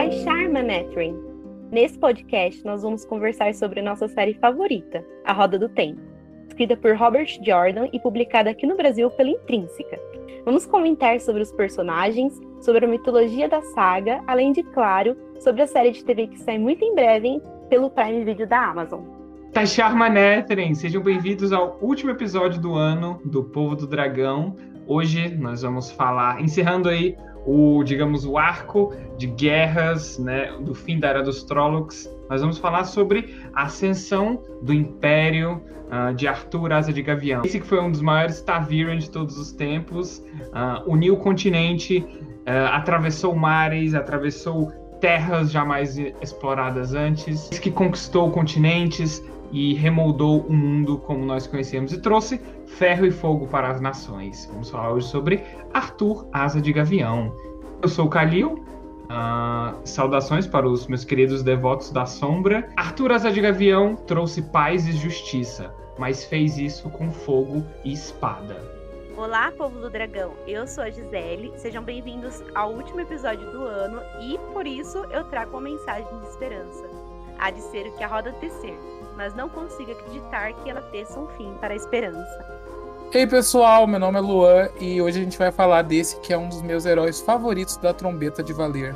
Taishar Manethrin. Nesse podcast, nós vamos conversar sobre nossa série favorita, A Roda do Tempo, escrita por Robert Jordan e publicada aqui no Brasil pela Intrínseca. Vamos comentar sobre os personagens, sobre a mitologia da saga, além de, claro, sobre a série de TV que sai muito em breve pelo Prime Video da Amazon. Tachar Manetheren, sejam bem-vindos ao último episódio do ano do Povo do Dragão. Hoje nós vamos falar, encerrando aí o, digamos, o arco de guerras, né, do fim da Era dos Trollocs. Nós vamos falar sobre a ascensão do Império uh, de Arthur Asa de Gavião. Esse que foi um dos maiores Taviran de todos os tempos, uh, uniu o continente, uh, atravessou mares, atravessou terras jamais exploradas antes, que conquistou continentes e remoldou o mundo como nós conhecemos e trouxe ferro e fogo para as nações. Vamos falar hoje sobre Arthur Asa de Gavião. Eu sou o Kalil. Uh, saudações para os meus queridos devotos da sombra. Arthur Asa de Gavião trouxe paz e justiça, mas fez isso com fogo e espada. Olá, povo do dragão. Eu sou a Gisele. Sejam bem-vindos ao último episódio do ano e por isso eu trago uma mensagem de esperança. Há de ser o que a roda tecer, mas não consigo acreditar que ela teça um fim para a esperança. Ei pessoal, meu nome é Luan e hoje a gente vai falar desse que é um dos meus heróis favoritos da trombeta de Valer.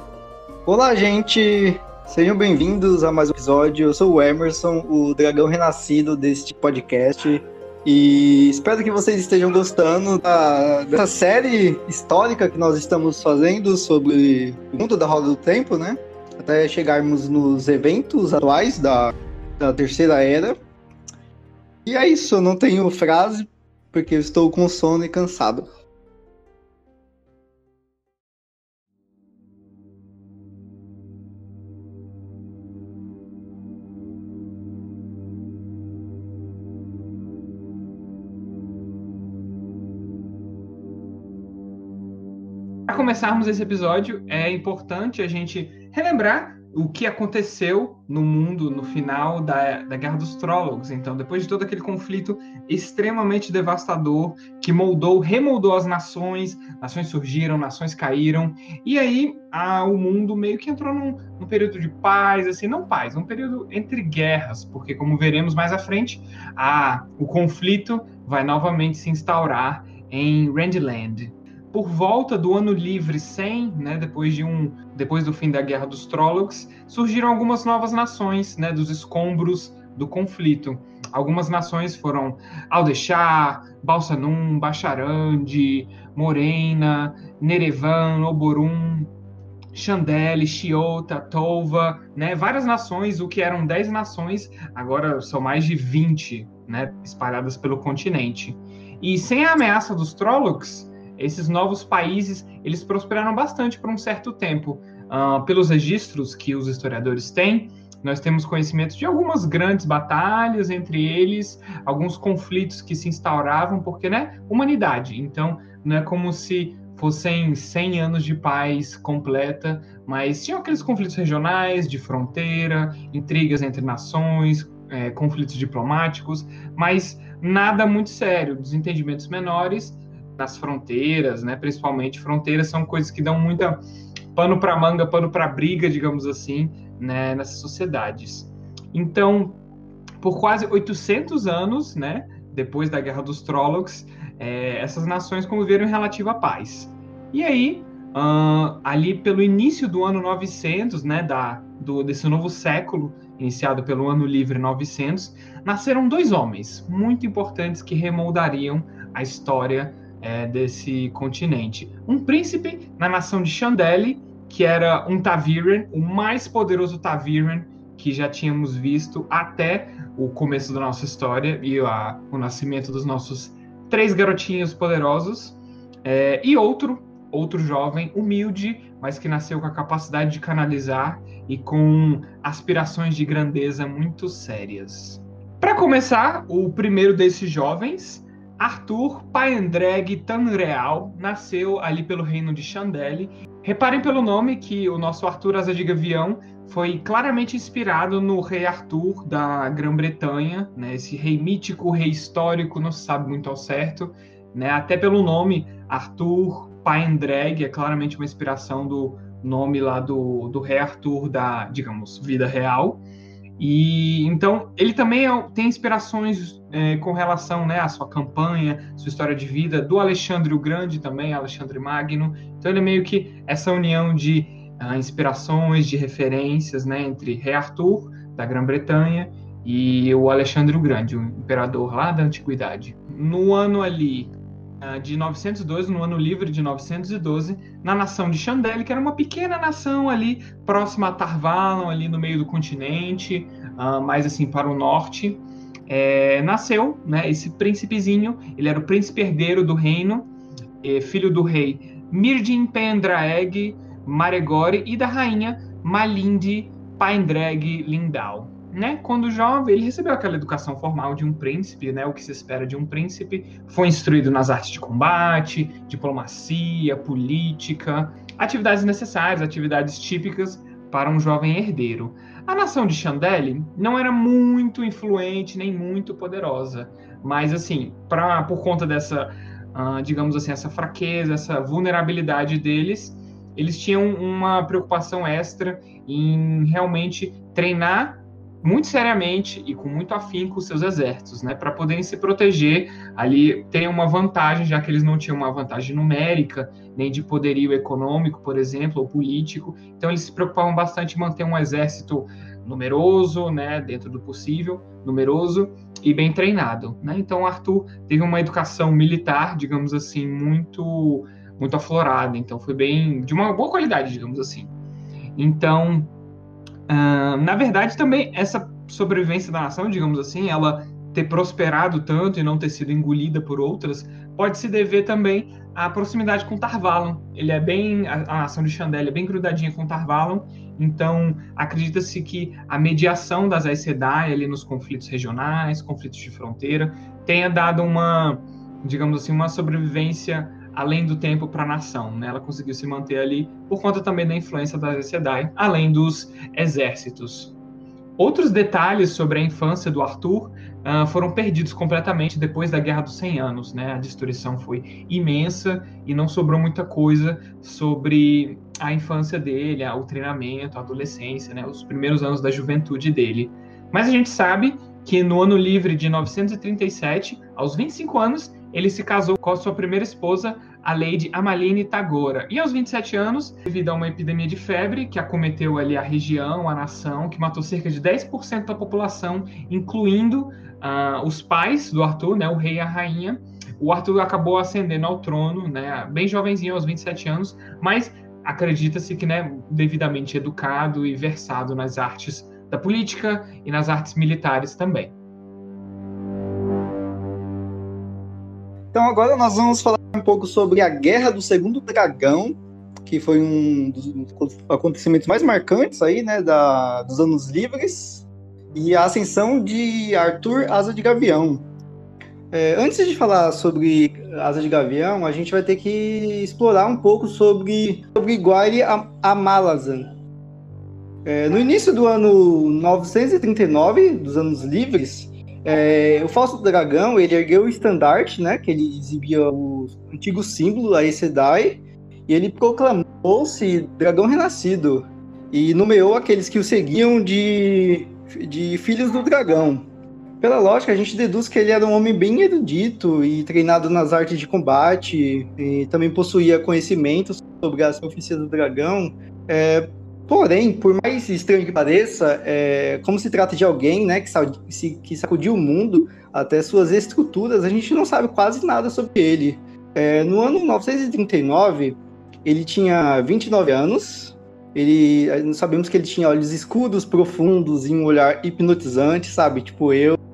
Olá, gente! Sejam bem-vindos a mais um episódio. Eu sou o Emerson, o dragão renascido deste podcast. E espero que vocês estejam gostando da, dessa série histórica que nós estamos fazendo sobre o mundo da Roda do Tempo, né? Até chegarmos nos eventos atuais da, da Terceira Era. E é isso, eu não tenho frase porque eu estou com sono e cansado. Para começarmos esse episódio, é importante a gente relembrar o que aconteceu no mundo no final da, da Guerra dos Trólogos. Então, depois de todo aquele conflito extremamente devastador que moldou, remoldou as nações, nações surgiram, nações caíram, e aí a, o mundo meio que entrou num, num, período de paz, assim, não paz, um período entre guerras, porque como veremos mais à frente, a, o conflito vai novamente se instaurar em Randland, por volta do ano livre 100, né, depois de um, depois do fim da Guerra dos Trollocs, surgiram algumas novas nações, né, dos escombros do conflito. Algumas nações foram Aldechar, Balsanum, Bacharande, Morena, Nerevan, Oborum, Chandelle, Chiota, Tova, né? Várias nações, o que eram 10 nações, agora são mais de 20, né? Espalhadas pelo continente. E sem a ameaça dos Trollocs, esses novos países eles prosperaram bastante por um certo tempo. Uh, pelos registros que os historiadores têm, nós temos conhecimento de algumas grandes batalhas entre eles, alguns conflitos que se instauravam, porque, né, humanidade. Então, não é como se fossem 100 anos de paz completa, mas tinham aqueles conflitos regionais, de fronteira, intrigas entre nações, é, conflitos diplomáticos, mas nada muito sério, desentendimentos menores nas fronteiras, né? Principalmente fronteiras são coisas que dão muita pano para manga, pano para briga, digamos assim, né? Nessas sociedades. Então, por quase 800 anos, né? Depois da Guerra dos Trollocs, é, essas nações conviveram em relativa paz. E aí, uh, ali pelo início do ano 900, né? Da, do, desse novo século, iniciado pelo Ano Livre 900, nasceram dois homens muito importantes que remoldariam a história é, desse continente. Um príncipe na nação de Chandelle, que era um Taviren, o mais poderoso Taviren que já tínhamos visto até o começo da nossa história e a, o nascimento dos nossos três garotinhos poderosos. É, e outro, outro jovem humilde, mas que nasceu com a capacidade de canalizar e com aspirações de grandeza muito sérias. Para começar, o primeiro desses jovens, Arthur Paendrag Tanreal, nasceu ali pelo reino de Chandelle. Reparem pelo nome que o nosso Arthur Asa de Gavião foi claramente inspirado no rei Arthur da Grã-Bretanha, né? Esse rei mítico, rei histórico, não se sabe muito ao certo, né? Até pelo nome Arthur Paendrag é claramente uma inspiração do nome lá do, do rei Arthur da, digamos, vida real. E então ele também é, tem inspirações é, com relação né, à sua campanha, sua história de vida, do Alexandre o Grande também, Alexandre Magno. Então ele é meio que essa união de uh, inspirações, de referências né, entre Rei Arthur, da Grã-Bretanha, e o Alexandre o Grande, o imperador lá da antiguidade. No ano ali de 902, no ano livre de 912, na nação de Chandelle, que era uma pequena nação ali próxima a Tarvalon, ali no meio do continente, uh, mais assim para o norte, é, nasceu né, esse príncipezinho, ele era o príncipe herdeiro do reino, é, filho do rei Mirdin Pendraeg Maregore e da rainha Malinde Paendrag Lindau né, quando jovem, ele recebeu aquela educação formal de um príncipe, né, o que se espera de um príncipe, foi instruído nas artes de combate, diplomacia, política, atividades necessárias, atividades típicas para um jovem herdeiro. A nação de Chandelle não era muito influente nem muito poderosa, mas assim, pra, por conta dessa, uh, digamos assim, essa fraqueza, essa vulnerabilidade deles, eles tinham uma preocupação extra em realmente treinar muito seriamente e com muito afinco os seus exércitos, né, para poderem se proteger ali, ter uma vantagem, já que eles não tinham uma vantagem numérica, nem de poderio econômico, por exemplo, ou político. Então eles se preocupavam bastante em manter um exército numeroso, né, dentro do possível, numeroso e bem treinado, né? Então Arthur teve uma educação militar, digamos assim, muito muito aflorada, então foi bem de uma boa qualidade, digamos assim. Então Na verdade, também essa sobrevivência da nação, digamos assim, ela ter prosperado tanto e não ter sido engolida por outras, pode se dever também à proximidade com Tarvalon. Ele é bem a, a nação de Chandelle é bem grudadinha com Tarvalon, então acredita-se que a mediação das Aes Sedai ali nos conflitos regionais, conflitos de fronteira, tenha dado uma, digamos assim, uma sobrevivência além do tempo para a nação. Né? Ela conseguiu se manter ali por conta também da influência da Sedai, além dos exércitos. Outros detalhes sobre a infância do Arthur uh, foram perdidos completamente depois da Guerra dos 100 Anos. Né? A destruição foi imensa e não sobrou muita coisa sobre a infância dele, o treinamento, a adolescência, né? os primeiros anos da juventude dele. Mas a gente sabe que no ano livre de 937, aos 25 anos, ele se casou com a sua primeira esposa, a Lady Amaline Tagora. E aos 27 anos, devido a uma epidemia de febre que acometeu ali a região, a nação, que matou cerca de 10% da população, incluindo uh, os pais do Arthur, né, o rei e a rainha, o Arthur acabou ascendendo ao trono, né, bem jovenzinho, aos 27 anos, mas acredita-se que, né, devidamente educado e versado nas artes da política e nas artes militares também. Então agora nós vamos falar um pouco sobre a Guerra do Segundo Dragão, que foi um dos acontecimentos mais marcantes aí, né, da, dos anos livres, e a ascensão de Arthur Asa de Gavião. É, antes de falar sobre Asa de Gavião, a gente vai ter que explorar um pouco sobre, sobre Guaire Amalazan. É, no início do ano 939, dos anos livres, é, o Falso Dragão, ele ergueu o estandarte, né, que ele exibia o antigo símbolo, a Sedai, e ele proclamou-se Dragão Renascido, e nomeou aqueles que o seguiam de, de Filhos do Dragão. Pela lógica, a gente deduz que ele era um homem bem erudito e treinado nas artes de combate, e também possuía conhecimentos sobre as profecias do dragão, é, Porém, por mais estranho que pareça, é, como se trata de alguém né, que, que sacudiu o mundo até suas estruturas, a gente não sabe quase nada sobre ele. É, no ano 939, ele tinha 29 anos Ele, sabemos que ele tinha olhos escuros, profundos e um olhar hipnotizante, sabe? Tipo eu.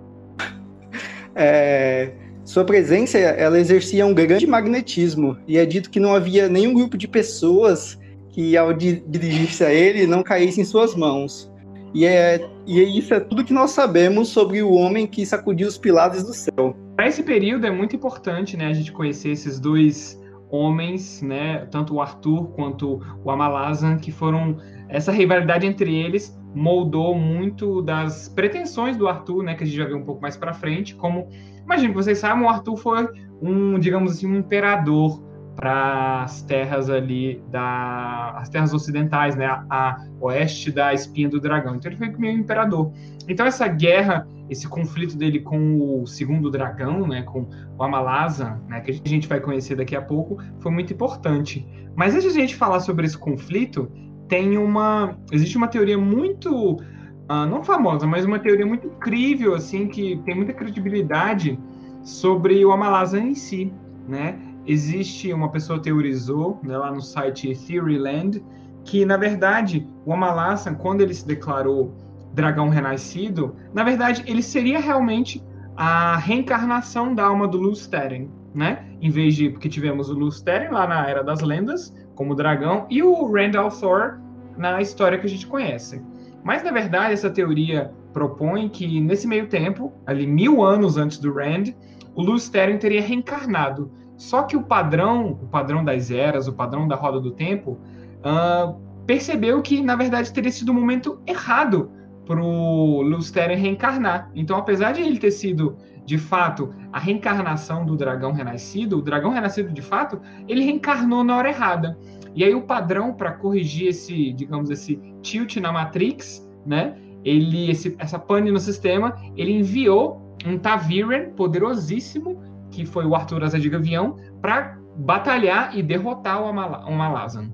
É, sua presença, ela exercia um grande magnetismo e é dito que não havia nenhum grupo de pessoas que, ao dirigir-se a ele, não caísse em suas mãos. E, é, e é isso é tudo que nós sabemos sobre o homem que sacudiu os pilares do céu. Para esse período é muito importante, né, a gente conhecer esses dois homens, né, tanto o Arthur quanto o Amalazan, que foram essa rivalidade entre eles moldou muito das pretensões do Arthur, né, que a gente vai ver um pouco mais para frente, como imagina que vocês sabem, o Arthur foi um, digamos assim, um imperador para as terras ali da as terras ocidentais, né, a, a, oeste da espinha do dragão. Então ele foi meio imperador. Então essa guerra, esse conflito dele com o segundo dragão, né, com o Amalazan, né, que a gente vai conhecer daqui a pouco, foi muito importante. Mas antes de a gente falar sobre esse conflito, tem uma existe uma teoria muito uh, não famosa, mas uma teoria muito incrível assim que tem muita credibilidade sobre o Amalazan em si, né? Existe uma pessoa teorizou né, lá no site Theoryland que na verdade o Amalasa quando ele se declarou dragão renascido na verdade ele seria realmente a reencarnação da alma do Lusteren, né? Em vez de porque tivemos o Lusteren lá na Era das Lendas como dragão e o Randall Thor na história que a gente conhece. Mas na verdade essa teoria propõe que nesse meio tempo, ali mil anos antes do Rand, o Lusteren teria reencarnado só que o padrão, o padrão das eras, o padrão da roda do tempo, uh, percebeu que, na verdade, teria sido o um momento errado para o Lusteren reencarnar. Então, apesar de ele ter sido, de fato, a reencarnação do dragão renascido, o dragão renascido, de fato, ele reencarnou na hora errada. E aí o padrão para corrigir esse, digamos, esse tilt na Matrix, né? Ele, esse, essa pane no sistema, ele enviou um Taviren poderosíssimo que foi o Arthur Asa Gavião, para batalhar e derrotar o, Malazan.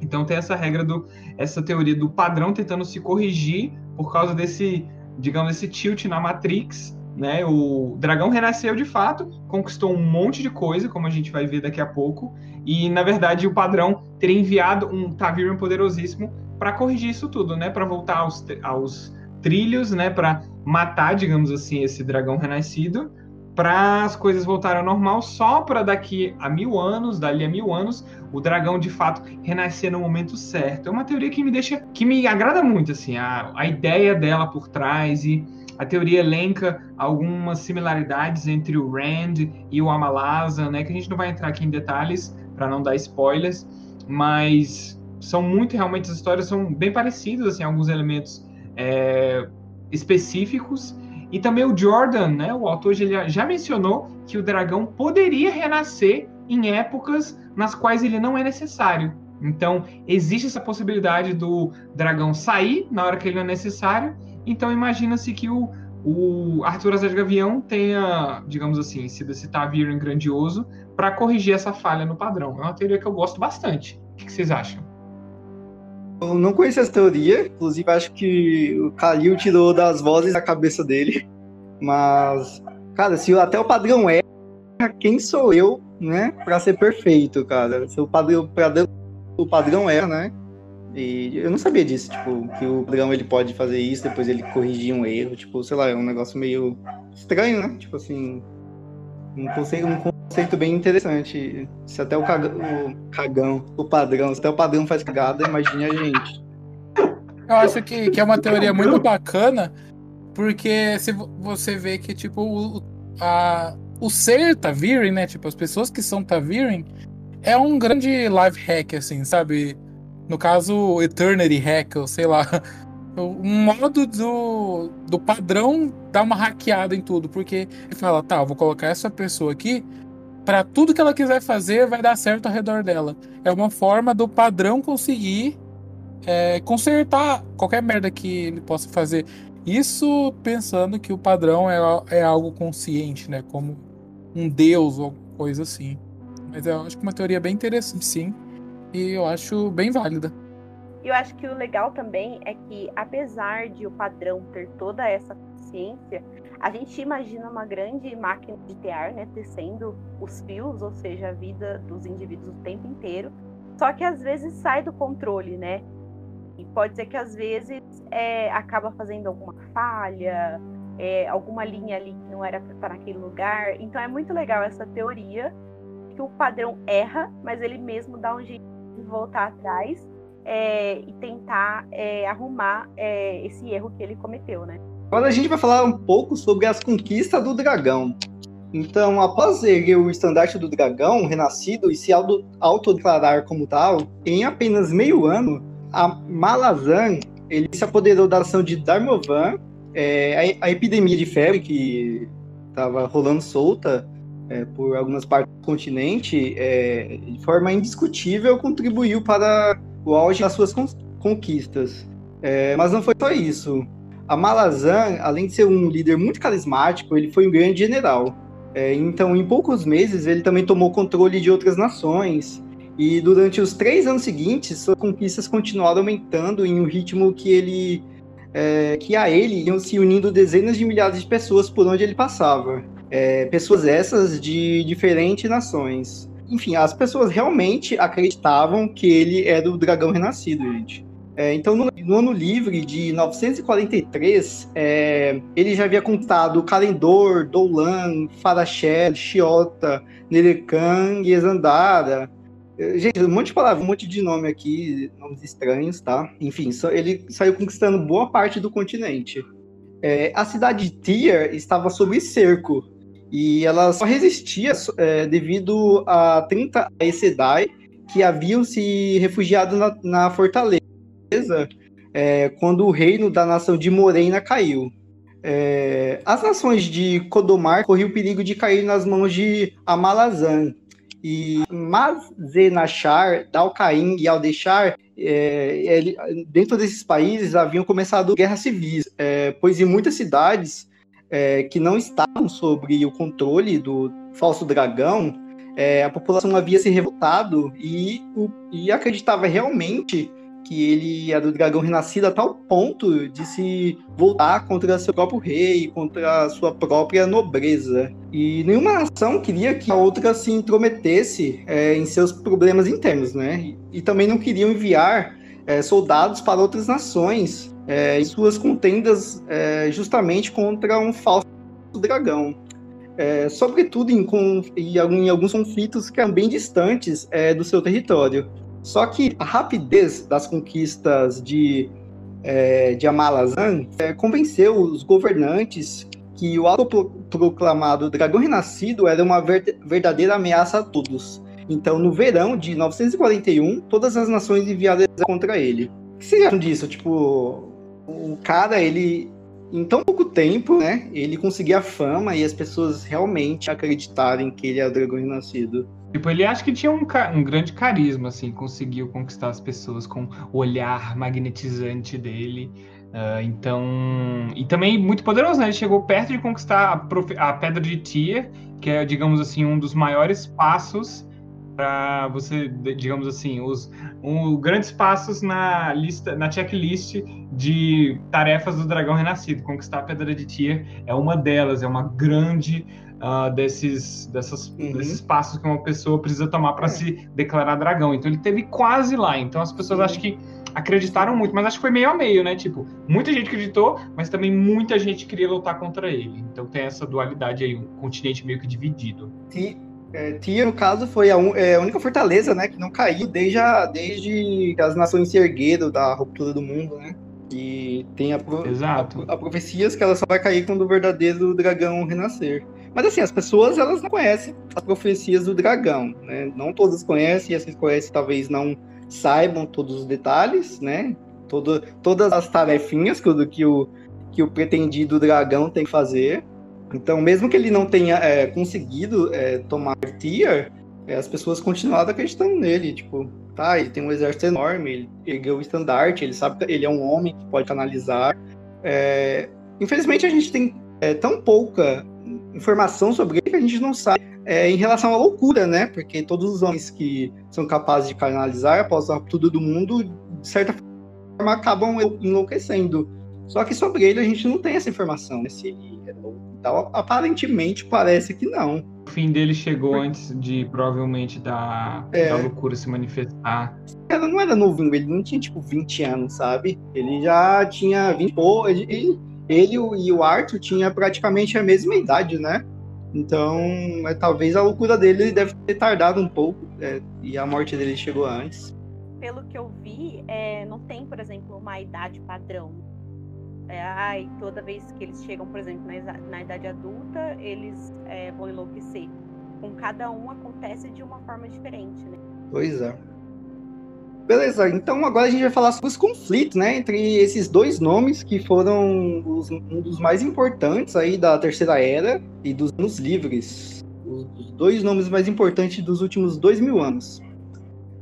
Então tem essa regra do essa teoria do padrão tentando se corrigir por causa desse, digamos, esse tilt na Matrix, né? O dragão renasceu de fato, conquistou um monte de coisa, como a gente vai ver daqui a pouco, e na verdade o padrão teria enviado um Taviran poderosíssimo para corrigir isso tudo, né? Para voltar aos, aos trilhos, né? Para matar, digamos assim, esse dragão renascido para as coisas voltarem ao normal, só para daqui a mil anos, dali a mil anos, o dragão de fato renascer no momento certo. É uma teoria que me deixa, que me agrada muito, assim, a, a ideia dela por trás e a teoria elenca algumas similaridades entre o Rand e o Amalasa, né, que a gente não vai entrar aqui em detalhes para não dar spoilers, mas são muito realmente as histórias são bem parecidas, assim, alguns elementos é, específicos e também o Jordan, né, o autor, ele já mencionou que o dragão poderia renascer em épocas nas quais ele não é necessário. Então, existe essa possibilidade do dragão sair na hora que ele não é necessário. Então, imagina-se que o, o Arthur Azar de Gavião tenha, digamos assim, sido esse Taviran grandioso para corrigir essa falha no padrão. É uma teoria que eu gosto bastante. O que vocês acham? Eu não conheço essa teoria, inclusive acho que o Kalil tirou das vozes da cabeça dele. Mas, cara, se até o padrão é, quem sou eu, né, pra ser perfeito, cara? Se o padrão, o padrão é, né? E eu não sabia disso, tipo, que o padrão ele pode fazer isso, depois ele corrigir um erro, tipo, sei lá, é um negócio meio estranho, né? Tipo assim, um conceito, um conceito bem interessante. Se até o, cagão, o cagão, o padrão, se até o padrão faz cagada, imagine a gente. Eu acho que, que é uma teoria muito bacana, porque se você vê que, tipo, o, a, o ser Taviren, né? Tipo, as pessoas que são Taviren é um grande life hack, assim, sabe? No caso, Eternity Hack, ou sei lá. Um modo do, do padrão dar uma hackeada em tudo. Porque ele fala, tá, vou colocar essa pessoa aqui para tudo que ela quiser fazer vai dar certo ao redor dela. É uma forma do padrão conseguir é, consertar qualquer merda que ele possa fazer. Isso pensando que o padrão é, é algo consciente, né? Como um deus ou coisa assim. Mas eu acho que é uma teoria bem interessante, sim. E eu acho bem válida. Eu acho que o legal também é que, apesar de o padrão ter toda essa consciência, a gente imagina uma grande máquina de tear, né, tecendo os fios, ou seja, a vida dos indivíduos o tempo inteiro. Só que às vezes sai do controle, né? E pode ser que às vezes é, acaba fazendo alguma falha, é, alguma linha ali que não era para estar naquele lugar. Então é muito legal essa teoria que o padrão erra, mas ele mesmo dá um jeito de voltar atrás é, e tentar é, arrumar é, esse erro que ele cometeu, né? Agora a gente vai falar um pouco sobre as conquistas do dragão. Então, após erguer o estandarte do dragão renascido e se autodeclarar como tal, em apenas meio ano, a Malazan ele se apoderou da nação de Darmovan. É, a, a, epidemia de febre que estava rolando solta é, por algumas partes do continente, é, de forma indiscutível, contribuiu para o auge das suas conquistas. É, mas não foi só isso. A Malazan, além de ser um líder muito carismático, ele foi um grande general. É, então, em poucos meses, ele também tomou controle de outras nações. E durante os três anos seguintes, suas conquistas continuaram aumentando em um ritmo que ele, é, que a ele iam se unindo dezenas de milhares de pessoas por onde ele passava. É, pessoas essas de diferentes nações. Enfim, as pessoas realmente acreditavam que ele era o dragão renascido, gente. É, então, no, no, ano livre de 943, é, ele já havia conquistado Calendor, Doulan, Farachel, Chiota, Nerecan e Exandara. É, gente, um monte de palavras, um monte de nome aqui, nomes estranhos, tá? Enfim, ele saiu conquistando boa parte do continente. É, a cidade de Tyr estava sob cerco e ela só resistia é, devido a 30 Aes Sedai que haviam se refugiado na, na fortaleza é, quando o reino da nação de Morena caiu. É, as nações de Kodomar corriam o perigo de cair nas mãos de Amalazan. E Mazenachar, Dalcaim e Aldechar, é, dentro desses países, haviam começado guerras civis, é, pois em muitas cidades é, que não estavam sob o controle do falso dragão, é, a população havia se revoltado e, e acreditava realmente que ele era do dragão renascido a tal ponto de se voltar contra seu próprio rei, contra sua própria nobreza. E nenhuma nação queria que a outra se intrometesse é, em seus problemas internos, né? E, também não queriam enviar é, soldados para outras nações é, em suas contendas é, justamente contra um falso dragão. É, sobretudo em, em, alguns conflitos que eram bem distantes é, do seu território. Só que a rapidez das conquistas de, é, de Amalazan é, convenceu os governantes que o autoproclamado dragão renascido era uma ver verdadeira ameaça a todos. Então, no verão de 941, todas as nações enviaram contra ele. O que vocês acham disso? Tipo, o cara, ele, em tão pouco tempo, né, ele conseguia fama e as pessoas realmente acreditarem que ele é o dragão renascido. Tipo, ele acha que tinha um, um, grande carisma, assim, conseguiu conquistar as pessoas com o olhar magnetizante dele. Uh, então. E também muito poderoso, né? Ele chegou perto de conquistar a, a Pedra de Tyr, que é, digamos assim, um dos maiores passos para você, digamos assim, os um, grandes passos na lista, na checklist de tarefas do Dragão Renascido. Conquistar a Pedra de Tyr é uma delas, é uma grande uh, desses, dessas, uhum. desses passos que uma pessoa precisa tomar para é. se declarar dragão. Então ele teve quase lá. Então as pessoas uhum. acho que acreditaram muito, mas acho que foi meio a meio, né? Tipo, muita gente acreditou, mas também muita gente queria lutar contra ele. Então tem essa dualidade aí, um continente meio que dividido. E é, Tia, no caso, foi a, un, é, a, única fortaleza, né, que não caiu desde, a, desde que as nações se ergueram da ruptura do mundo, né? E tem a, Exato. a, a profecias que ela só vai cair quando o verdadeiro dragão renascer. Mas assim, as pessoas elas não conhecem as profecias do dragão, né? Não todas conhecem, e essas conhecem talvez não saibam todos os detalhes, né? Todo, todas as tarefinhas que o, que, o, que o pretendido dragão tem que fazer. Então, mesmo que ele não tenha é, conseguido é, tomar Tyr, é, as pessoas continuaram acreditando nele. Tipo, tá, ele tem um exército enorme, ele ergueu o estandarte, ele sabe que ele é um homem que pode canalizar. É, infelizmente, a gente tem é, tão pouca informação sobre ele que a gente não sabe é, em relação à loucura, né? Porque todos os homens que são capazes de canalizar após a ruptura do mundo, de certa forma, acabam enlouquecendo. Só que sobre ele a gente não tem essa informação, né? Se ele é louco. Então, aparentemente parece que não. O fim dele chegou antes de provavelmente da, É. da loucura se manifestar. Ela não era novinho, ele não tinha tipo 20 anos, sabe? Ele já tinha 20 pô, ele, ele, ele e o Arthur tinha praticamente a mesma idade, né? Então, é, talvez a loucura dele deve ter tardado um pouco, é, e a morte dele chegou antes. Pelo que eu vi, é, não tem, por exemplo, uma idade padrão. É, ai, toda vez que eles chegam, por exemplo, na, na idade adulta, eles é, vão enlouquecer. Com cada um acontece de uma forma diferente, né? Pois é. Beleza, então agora a gente vai falar sobre os conflitos, né, entre esses dois nomes que foram os- um dos mais importantes aí da Terceira Era e dos anos livres. Os dois nomes mais importantes dos últimos dois mil anos.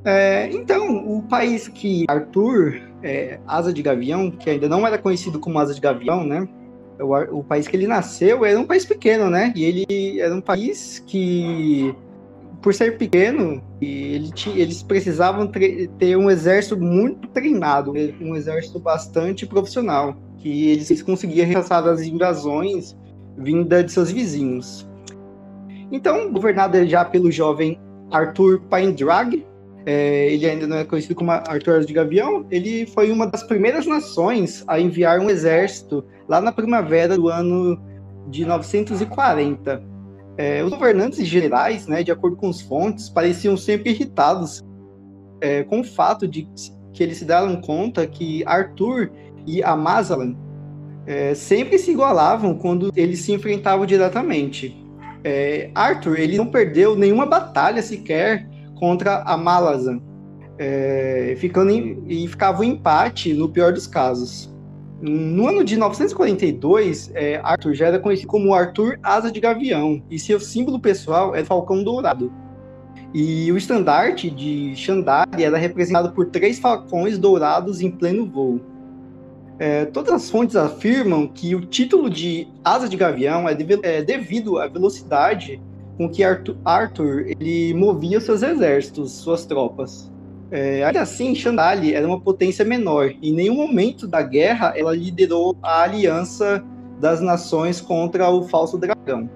É, então, o país que Arthur, é, Asa de Gavião, que ainda não era conhecido como Asa de Gavião, né, o, o país que ele nasceu era um país pequeno, né, e ele era um país que por ser pequeno, ele eles precisavam ter um exército muito treinado, um exército bastante profissional, que eles conseguiam rechaçar as invasões vindas de seus vizinhos. Então, governado já pelo jovem Arthur Paindrag, é, ele ainda não é conhecido como Arthur de Gavião, ele foi uma das primeiras nações a enviar um exército lá na primavera do ano de 940. É, os governantes gerais, né, de acordo com as fontes, pareciam sempre irritados é, com o fato de que eles se deram conta que Arthur e Amazalan é, sempre se igualavam quando eles se enfrentavam diretamente. É, Arthur ele não perdeu nenhuma batalha sequer contra Amalazan, é, ficando em, e ficava um empate no pior dos casos. No ano de 942, é, Arthur já era conhecido como Arthur Asa de Gavião, e seu símbolo pessoal era Falcão Dourado. E o estandarte de Xandari era representado por três falcões dourados em pleno voo. É, todas as fontes afirmam que o título de Asa de Gavião é, é devido à velocidade com que Arthur, Arthur ele movia seus exércitos, suas tropas. É, ainda assim, Xandali era uma potência menor. Em nenhum momento da guerra ela liderou a aliança das nações contra o falso dragão.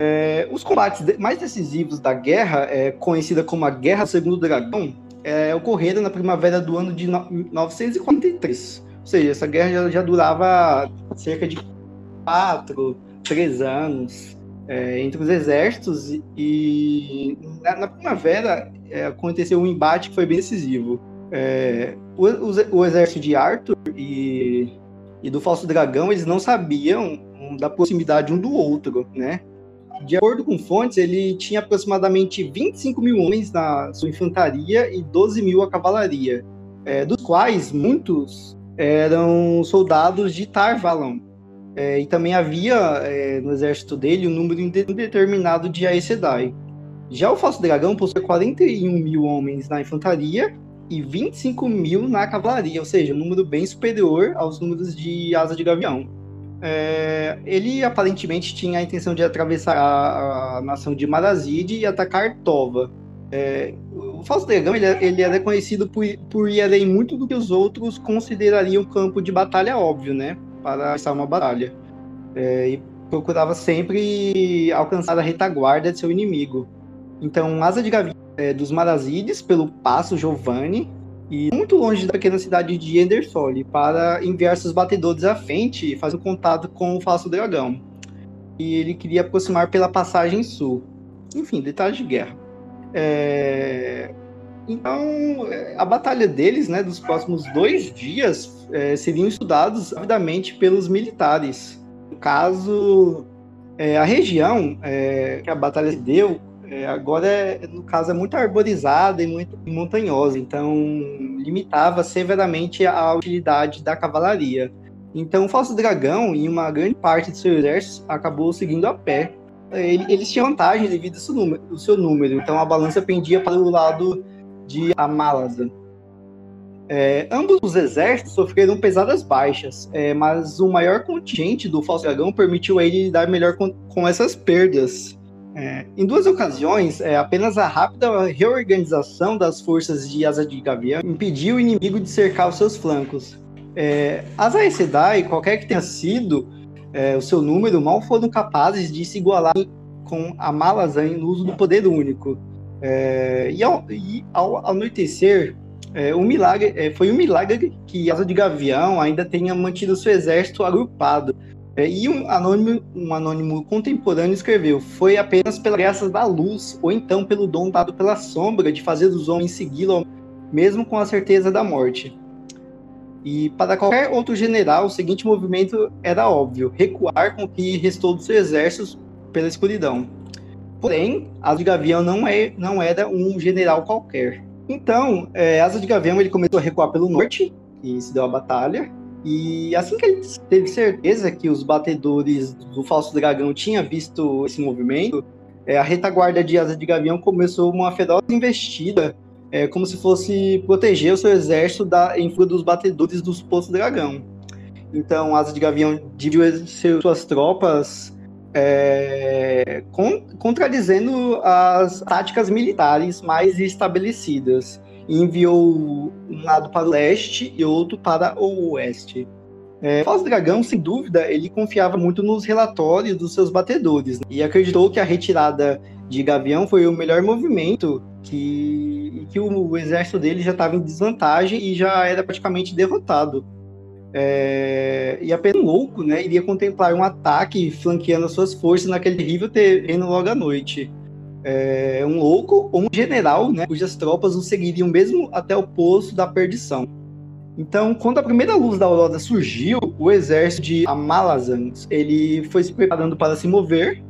É, os combates mais decisivos da guerra, é, conhecida como a Guerra do Segundo Dragão, é, ocorreram na primavera do ano de no- 943. Ou seja, essa guerra já, já durava cerca de quatro, três anos é, entre os exércitos e, e na, na primavera é, aconteceu um embate que foi bem decisivo. É, o, o- o exército de Arthur e, e do Falso Dragão, eles não sabiam da proximidade um do outro, né? De acordo com fontes, ele tinha aproximadamente 25 mil homens na sua infantaria e 12 mil a cavalaria, é, dos quais muitos eram soldados de Tarvalon. É, e também havia é, no exército dele um número inde- indeterminado de Aes Sedai. Já o Falso Dragão possui 41 mil homens na infantaria e 25 mil na cavalaria, ou seja, um número bem superior aos números de Asa de Gavião. É, ele aparentemente tinha a intenção de atravessar a, a nação de Marazid e atacar Tova. É, o Falso Dragão ele, ele era conhecido por, por ir além muito do que os outros considerariam campo de batalha óbvio, né? Para começar uma batalha. É, e procurava sempre alcançar a retaguarda de seu inimigo. Então, Asa de Gavião é, dos Marazides, pelo Passo Giovanni, e muito longe da pequena cidade de Endersole, para enviar seus batedores à frente e fazer um contato com o falso dragão. E ele queria aproximar pela passagem sul. Enfim, detalhes de guerra. É, Então, é, a batalha deles, né, dos próximos dois dias, é, seriam estudados rapidamente pelos militares. No caso, é, a região é, que a batalha deu é, agora, é, no caso, é muito arborizada e muito montanhosa, então limitava severamente a utilidade da cavalaria. Então, o Falso Dragão e uma grande parte do seu exército acabou seguindo a pé. Ele- eles tinham vantagem devido ao seu número, ao seu número, então a balança pendia para o lado de Amalazan. É, ambos os exércitos sofreram pesadas baixas, é, mas o maior contingente do Falso Dragão permitiu a ele lidar melhor com, com essas perdas. É, em duas ocasiões, é, apenas a rápida reorganização das forças de Asa de Gavião impediu o inimigo de cercar os seus flancos. É, Sedai, qualquer que tenha sido é, o seu número, mal foram capazes de se igualar com a Malazan no uso do poder único. É, e, ao, e, ao, anoitecer, é, um milagre, é, foi um milagre que Asa de Gavião ainda tenha mantido seu exército agrupado. É, e um anônimo, um anônimo contemporâneo escreveu: Foi apenas pela graça da luz, ou então pelo dom dado pela sombra, de fazer os homens segui-lo, mesmo com a certeza da morte. E para qualquer outro general, o seguinte movimento era óbvio: recuar com o que restou do seu exército pela escuridão. Porém, Asa de Gavião não, é, não era um general qualquer. Então, é, Asa de Gavião ele começou a recuar pelo norte, e se deu a batalha. E assim que ele teve certeza que os batedores do falso dragão tinham visto esse movimento, é, a retaguarda de Asa de Gavião começou uma feroz investida é, como se fosse proteger o seu exército da influência dos batedores dos Poços Dragão. Então, Asa de Gavião dividiu suas tropas é, contradizendo as táticas militares mais estabelecidas. Enviou um lado para o leste e outro para o oeste. É, Falso Dragão, sem dúvida, ele confiava muito nos relatórios dos seus batedores né? e acreditou que a retirada de Gavião foi o melhor movimento que, que o, exército dele já estava em desvantagem e já era praticamente derrotado. É, e apenas um louco né, iria contemplar um ataque flanqueando as suas forças naquele terrível terreno logo à noite. É, um louco ou um general, né, cujas tropas o seguiriam mesmo até o poço da perdição. Então, quando a primeira luz da aurora surgiu, o exército de Amalazans ele foi se preparando para se mover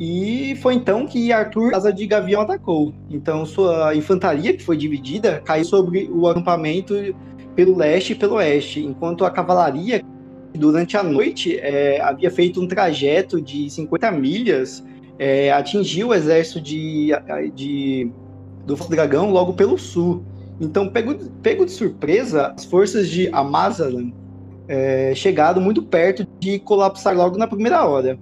e foi então que Arthur Asa de Gavião atacou. Então sua infantaria, que foi dividida, caiu sobre o acampamento pelo leste e pelo oeste, enquanto a cavalaria, durante a noite, é, havia feito um trajeto de 50 milhas, é, atingiu o exército de, de, do Dragão logo pelo sul. Então, pego, pego de surpresa, as forças de Amazalan é, chegaram muito perto de colapsar logo na primeira hora.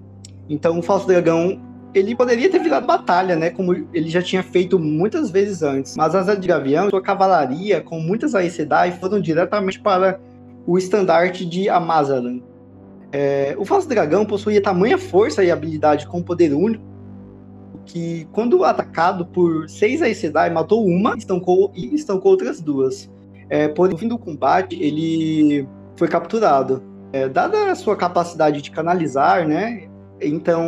Então, o Falso Dragão ele poderia ter virado batalha, né? Como ele já tinha feito muitas vezes antes. Mas as de Gavião, sua cavalaria, com muitas Aes Sedai, foram diretamente para o estandarte de Amazalan. É, o Falso Dragão possuía tamanha força e habilidade com poder único que, quando atacado por seis Aes Sedai, matou uma estancou, e estancou outras duas. É, por fim do combate, ele foi capturado. É, dada a sua capacidade de canalizar, né? Então,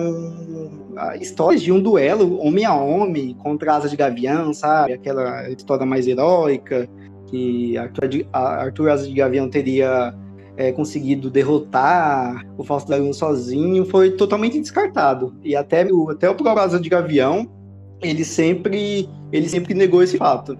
histórias de um duelo homem a homem contra Asa de Gavião, sabe? Aquela história mais heróica que Arthur, Arthur Asa de Gavião teria é, conseguido derrotar o Falso Dragão sozinho, foi totalmente descartado. E até o, até o próprio Asa de Gavião, ele sempre, ele sempre negou esse fato.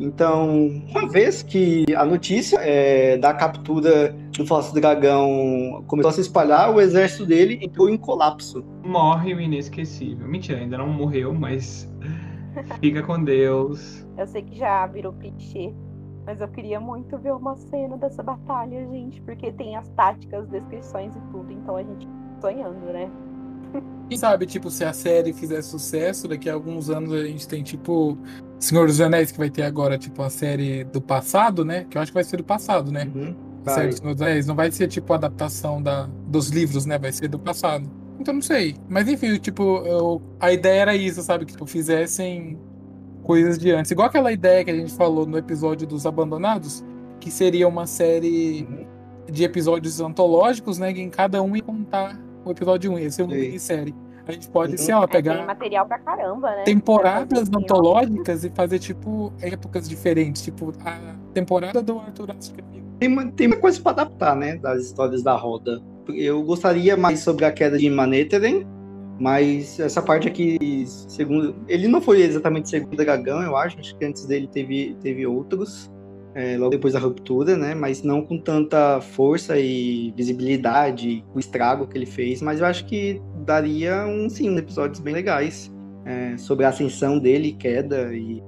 Então, uma vez que a notícia é, da captura do falso dragão começou a se espalhar, o exército dele entrou em colapso. Morre o inesquecível. Mentira, ainda não morreu, mas fica com Deus. Eu sei que já virou clichê, mas eu queria muito ver uma cena dessa batalha, gente, porque tem as táticas, descrições e tudo, então a gente sonhando, né? Quem sabe, tipo, se a série fizer sucesso, daqui a alguns anos a gente tem, tipo, Senhor dos Anéis, que vai ter agora, tipo, a série do passado, né? Que eu acho que vai ser do passado, né? Uhum. A série do Senhor dos Anéis. Não vai ser, tipo, a adaptação da, dos livros, né? Vai ser do passado. Então, não sei. Mas, enfim, tipo, eu, a ideia era isso, sabe? Que, tipo, fizessem coisas de antes. Igual aquela ideia que a gente falou no episódio dos Abandonados, que seria uma série de episódios antológicos, né? Que em cada um ia contar o episódio 1. Ia ser uma minissérie. A gente pode, assim, ó, É, tem pegar material pra caramba, né? temporadas Pra antológicas e fazer, tipo, épocas diferentes. Tipo, a temporada do Arthur Ashe Tem, uma- tem uma coisa para adaptar, né, das histórias da roda. Eu gostaria mais sobre a queda de Maneteren, mas essa parte aqui, segundo, ele não foi exatamente segundo dragão, eu acho, acho que antes dele teve, teve outros, é, logo depois da ruptura, né, mas não com tanta força e visibilidade, o estrago que ele fez, mas eu acho que daria um, sim, episódios bem legais é, sobre a ascensão dele, queda e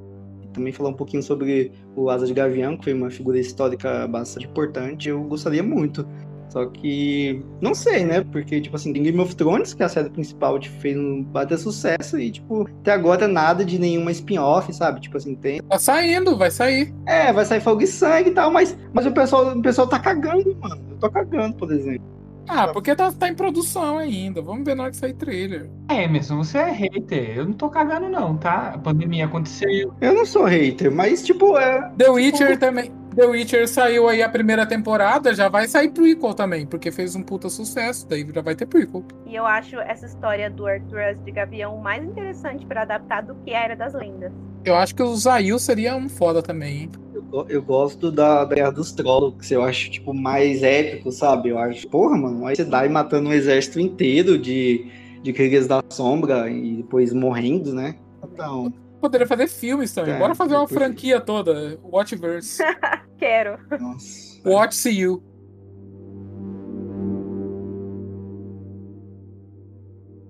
e também falar um pouquinho sobre o Asa de Gavião, que foi uma figura histórica bastante importante, eu gostaria muito. Só que não sei, né? Porque, tipo assim, tem Game of Thrones, que é a série principal, tipo, fez um baita sucesso, e, tipo, até agora nada de nenhuma spin-off, sabe? Tipo assim, tem. Tá saindo, vai sair. É, vai sair fogo e sangue e tal, mas, mas o, pessoal, o pessoal tá cagando, mano. Eu tô cagando, por exemplo. Ah, porque tá, tá em produção ainda. Vamos ver na hora que sair trailer. É, Emerson, você é hater. Eu não tô cagando, não, tá? A pandemia aconteceu. Eu não sou hater, mas tipo, é. The Witcher também. The Witcher saiu aí a primeira temporada, já vai sair prequel também, porque fez um puta sucesso, daí já vai ter prequel. E eu acho essa história do Arthur As de Gavião mais interessante pra adaptar do que a Era das Lendas. Eu acho que o Zail seria um foda também, hein? Eu, go- eu gosto da da Guerra dos Trollocs, eu acho, tipo, mais épico, sabe? Eu acho, porra, mano, aí você dá e matando um exército inteiro de, de Kriegers da Sombra e depois morrendo, né? Então, Poderia fazer filmes também. É, Bora fazer uma franquia toda. Watchverse. Quero. nossa. Watch See You.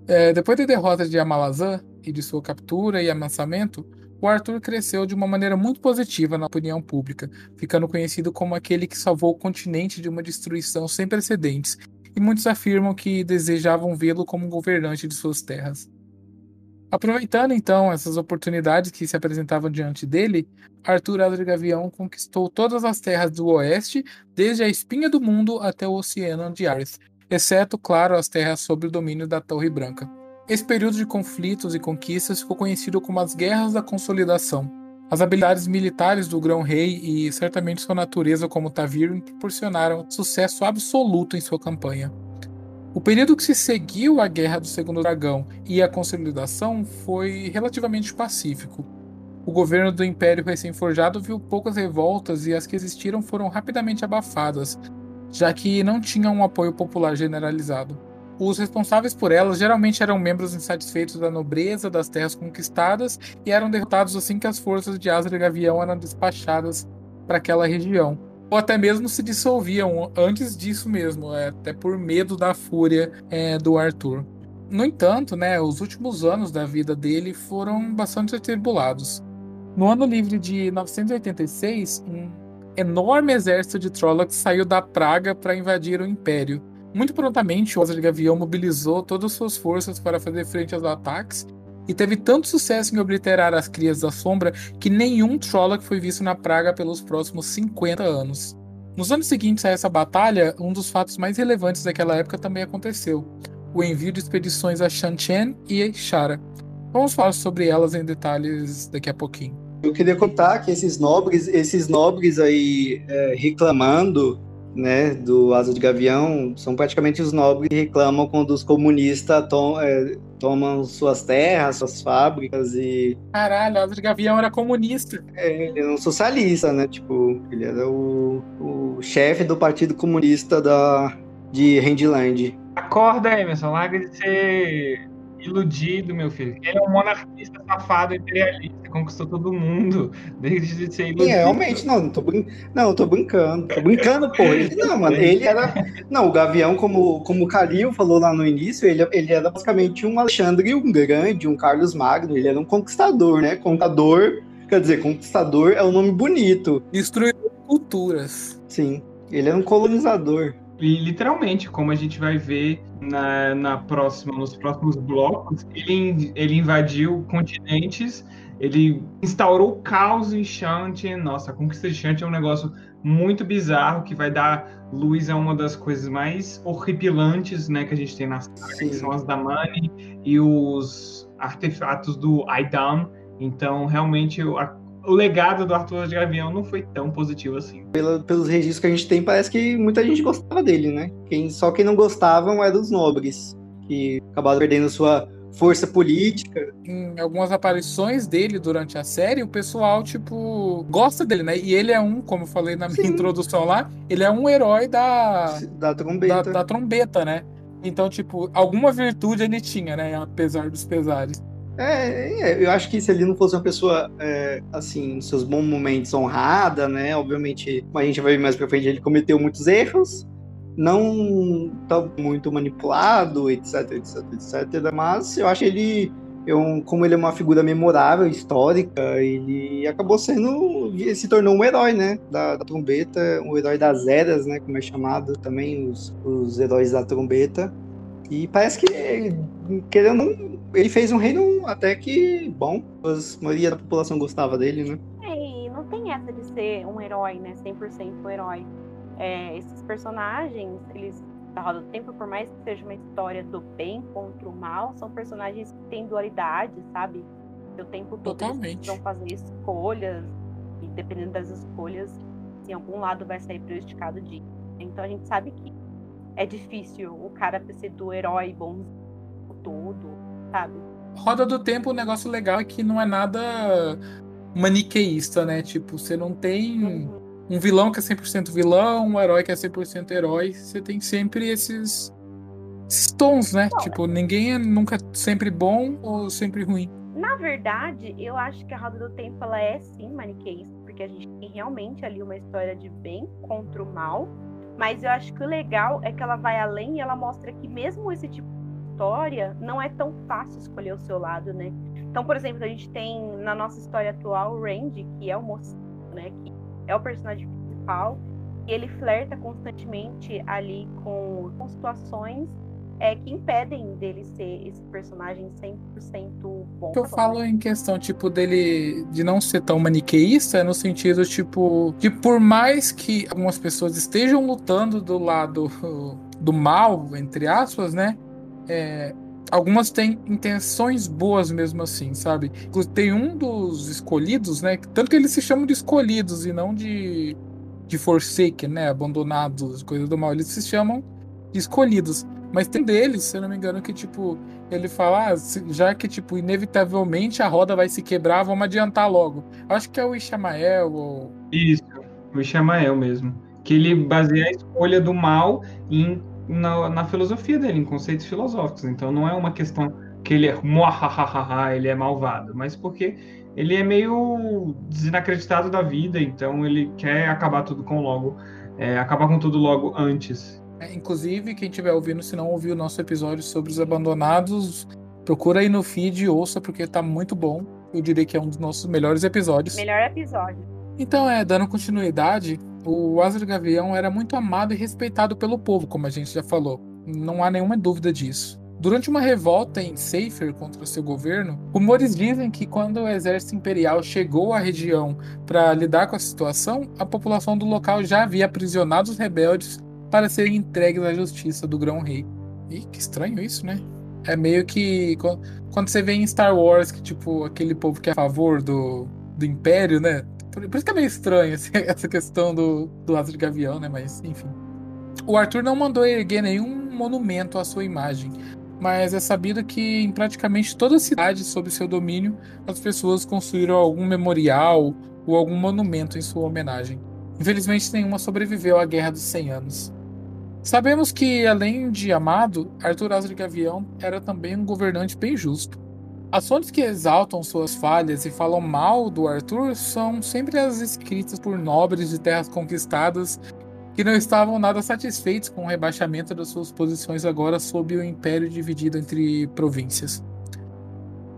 É, depois da derrota de Amalazan e de sua captura e amassamento, o Arthur cresceu de uma maneira muito positiva na opinião pública, ficando conhecido como aquele que salvou o continente de uma destruição sem precedentes, e muitos afirmam que desejavam vê-lo como governante de suas terras. Aproveitando então essas oportunidades que se apresentavam diante dele, Arthur Adler Gavião conquistou todas as terras do oeste, desde a espinha do mundo até o oceano de Ares, exceto, claro, as terras sob o domínio da Torre Branca. Esse período de conflitos e conquistas ficou conhecido como as Guerras da Consolidação. As habilidades militares do Grão-Rei e certamente sua natureza como Tavirin proporcionaram sucesso absoluto em sua campanha. O período que se seguiu à Guerra do Segundo Dragão e à Consolidação foi relativamente pacífico. O governo do Império recém-forjado viu poucas revoltas e as que existiram foram rapidamente abafadas, já que não tinham um apoio popular generalizado. Os responsáveis por elas geralmente eram membros insatisfeitos da nobreza das terras conquistadas e eram derrotados assim que as forças de Asra e Gavião eram despachadas para aquela região. Ou até mesmo se dissolviam antes disso mesmo, é, até por medo da fúria é, do Arthur. No entanto, né, os últimos anos da vida dele foram bastante atribulados. No ano livre de 986, um enorme exército de Trollocs saiu da Praga para invadir o Império. Muito prontamente, o de Gavião mobilizou todas as suas forças para fazer frente aos ataques e teve tanto sucesso em obliterar as Crias da Sombra que nenhum Trolloc foi visto na Praga pelos próximos 50 anos. Nos anos seguintes a essa batalha, um dos fatos mais relevantes daquela época também aconteceu: o envio de expedições a Shanchen e Shara. Vamos falar sobre elas em detalhes daqui a pouquinho. Eu queria contar que esses nobres, esses nobres aí é, reclamando, né, do Asa de Gavião, são praticamente os nobres que reclamam quando os comunistas tom, é, tomam suas terras, suas fábricas e Caralho, Asa de Gavião era comunista. é, ele era um socialista, né? Tipo, ele era o, o chefe do Partido Comunista da, de Rendland. Acorda, Emerson. Larga de ser iludido, meu filho. Ele é um monarquista safado, imperialista, conquistou todo mundo. Desde de ser iludido. Sim, é, realmente, não, não tô, brin... não, tô brincando. Tô brincando, pô. Ele, não, mano, ele era. Não, o Gavião, como, como o Calil falou lá no início, ele, ele era basicamente um Alexandre um Grande, um Carlos Magno, ele era um conquistador, né? Conquistador, quer dizer, conquistador é um nome bonito. Destruidor de culturas. Sim, ele era um colonizador. E literalmente, como a gente vai ver na, na próxima, nos próximos blocos, ele, ele invadiu continentes, ele instaurou caos em Shanti. Nossa, a conquista de Shanti é um negócio muito bizarro que vai dar luz a uma das coisas mais horripilantes né, que a gente tem na saga, que são as Damani e os artefatos do Aidan. Então, realmente, a, o legado do Arthur de Gavião não foi tão positivo assim. Pela, pelos registros que a gente tem, parece que muita gente gostava dele, né? Quem, só quem não gostavam eram os nobres, que acabaram perdendo sua força política. Em algumas aparições dele durante a série, o pessoal, tipo, gosta dele, né? E ele é um, como eu falei na minha Sim. introdução lá, ele é um herói da, Da da, trombeta. da trombeta, né? Então, tipo, alguma virtude ele tinha, né? Apesar dos pesares. É, é, eu acho que se ele não fosse uma pessoa, é, assim, nos seus bons momentos honrada, né? Obviamente, a gente vai ver mais pra frente, ele cometeu muitos erros, não tá muito manipulado, etc, etc, etc. Mas eu acho ele, eu, como ele é uma figura memorável, histórica, ele acabou sendo, se tornou um herói, né? Da, da trombeta, um herói das eras, né? Como é chamado também, os, os heróis da trombeta. E parece que, querendo ele fez um reino até que bom. A maioria da população gostava dele, né? É, e não tem essa de ser um herói, né? 100% um herói. É, esses personagens, eles da Roda do Tempo, por mais que seja uma história do bem contra o mal, são personagens que têm dualidade, sabe? O tempo todo Totalmente. eles precisam fazer escolhas, e dependendo das escolhas, em algum lado vai sair prejudicado disso. Então a gente sabe que é difícil o cara ser do herói bom todo, sabe? Roda do Tempo, o negócio legal é que não é nada maniqueísta, né? Tipo, você não tem Uhum. um vilão que é 100% vilão, um herói que é 100% herói. Você tem sempre esses, esses tons, né? Tipo, ninguém é nunca sempre bom ou sempre ruim. Na verdade, eu acho que a Roda do Tempo ela é sim maniqueísta, porque a gente tem realmente ali uma história de bem contra o mal. Mas eu acho que o legal é que ela vai além e ela mostra que mesmo esse tipo história não é tão fácil escolher o seu lado, né? Então, por exemplo, a gente tem na nossa história atual o Randy, que é o mocinho, né? Que é o personagem principal. E ele flerta constantemente ali com, com situações é, que impedem dele ser esse personagem 100% bom. Eu falo em questão, tipo, dele de não ser tão maniqueísta no sentido, tipo, de por mais que algumas pessoas estejam lutando do lado do mal, entre aspas, né? É, algumas têm intenções boas mesmo assim, sabe? Tem um dos escolhidos, né? Tanto que eles se chamam de escolhidos e não de, de forsaken, né? Abandonados, coisa do mal. Eles se chamam de escolhidos. Mas tem deles, se eu não me engano, que tipo, ele fala, ah, já que tipo, inevitavelmente a roda vai se quebrar, vamos adiantar logo. Acho que é o Ishamael ou Isso, o Ishamael mesmo. Que ele baseia a escolha do mal em, na, na filosofia dele, em conceitos filosóficos. Então não é uma questão que ele é muahahaha, ele é malvado, mas porque ele é meio desacreditado da vida, então ele quer acabar tudo com logo, é, acabar com tudo logo antes. É, inclusive, quem estiver ouvindo, se não ouviu o nosso episódio sobre os abandonados, procura aí no feed e ouça, porque tá muito bom. Eu diria que é um dos nossos melhores episódios. Melhor episódio. Então, é, dando continuidade, o de Gavião era muito amado e respeitado pelo povo, como a gente já falou. Não há nenhuma dúvida disso. Durante uma revolta em Seifer contra seu governo, rumores dizem que quando o exército imperial chegou à região para lidar com a situação, a população do local já havia aprisionado os rebeldes para serem entregues à justiça do Grão-Rei. Ih, que estranho isso, né? É meio que qu- quando você vê em Star Wars que, tipo, aquele povo que é a favor do, do Império, né? Por, por isso que é meio estranho esse- essa questão do, do Asa de Gavião, né? Mas, enfim. O Arthur não mandou erguer nenhum monumento à sua imagem, mas é sabido que em praticamente toda cidade sob seu domínio, as pessoas construíram algum memorial ou algum monumento em sua homenagem. Infelizmente, nenhuma sobreviveu à Guerra dos 100 Anos. Sabemos que, além de amado, Arthur Asa de Gavião era também um governante bem justo. Fontes que exaltam suas falhas e falam mal do Arthur são sempre as escritas por nobres de terras conquistadas que não estavam nada satisfeitos com o rebaixamento das suas posições agora sob o império dividido entre províncias.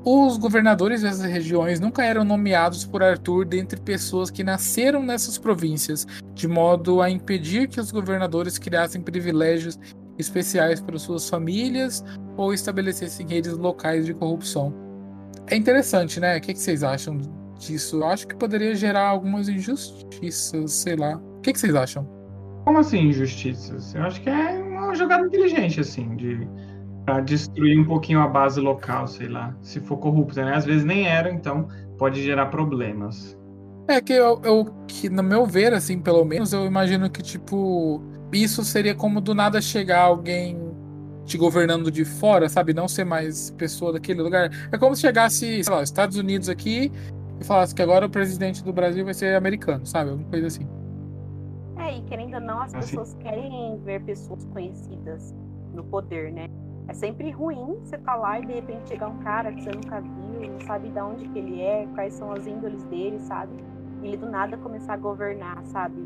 Os governadores dessas regiões nunca eram nomeados por Arthur dentre pessoas que nasceram nessas províncias, de modo a impedir que os governadores criassem privilégios especiais para suas famílias ou estabelecessem redes locais de corrupção. É interessante, né? O que que vocês acham disso? Eu acho que poderia gerar algumas injustiças, sei lá. O que que vocês acham? Como assim injustiças? Eu acho que é uma jogada inteligente, assim, de para destruir um pouquinho a base local, sei lá. Se for corrupta, né? Às vezes nem era, então pode gerar problemas. É que eu, eu que no meu ver, assim, pelo menos, eu imagino que, tipo, isso seria como do nada chegar alguém te governando de fora, sabe? Não ser mais pessoa daquele lugar. É como se chegasse, sei lá, os Estados Unidos aqui e falasse que agora o presidente do Brasil vai ser americano, sabe? Alguma coisa assim. É, e querendo ou não, as Assim. pessoas querem ver pessoas conhecidas no poder, né? É sempre ruim você tá lá e de repente chegar um cara que você nunca viu, não sabe de onde que ele é, quais são as índoles dele, sabe? E ele do nada começar a governar, sabe?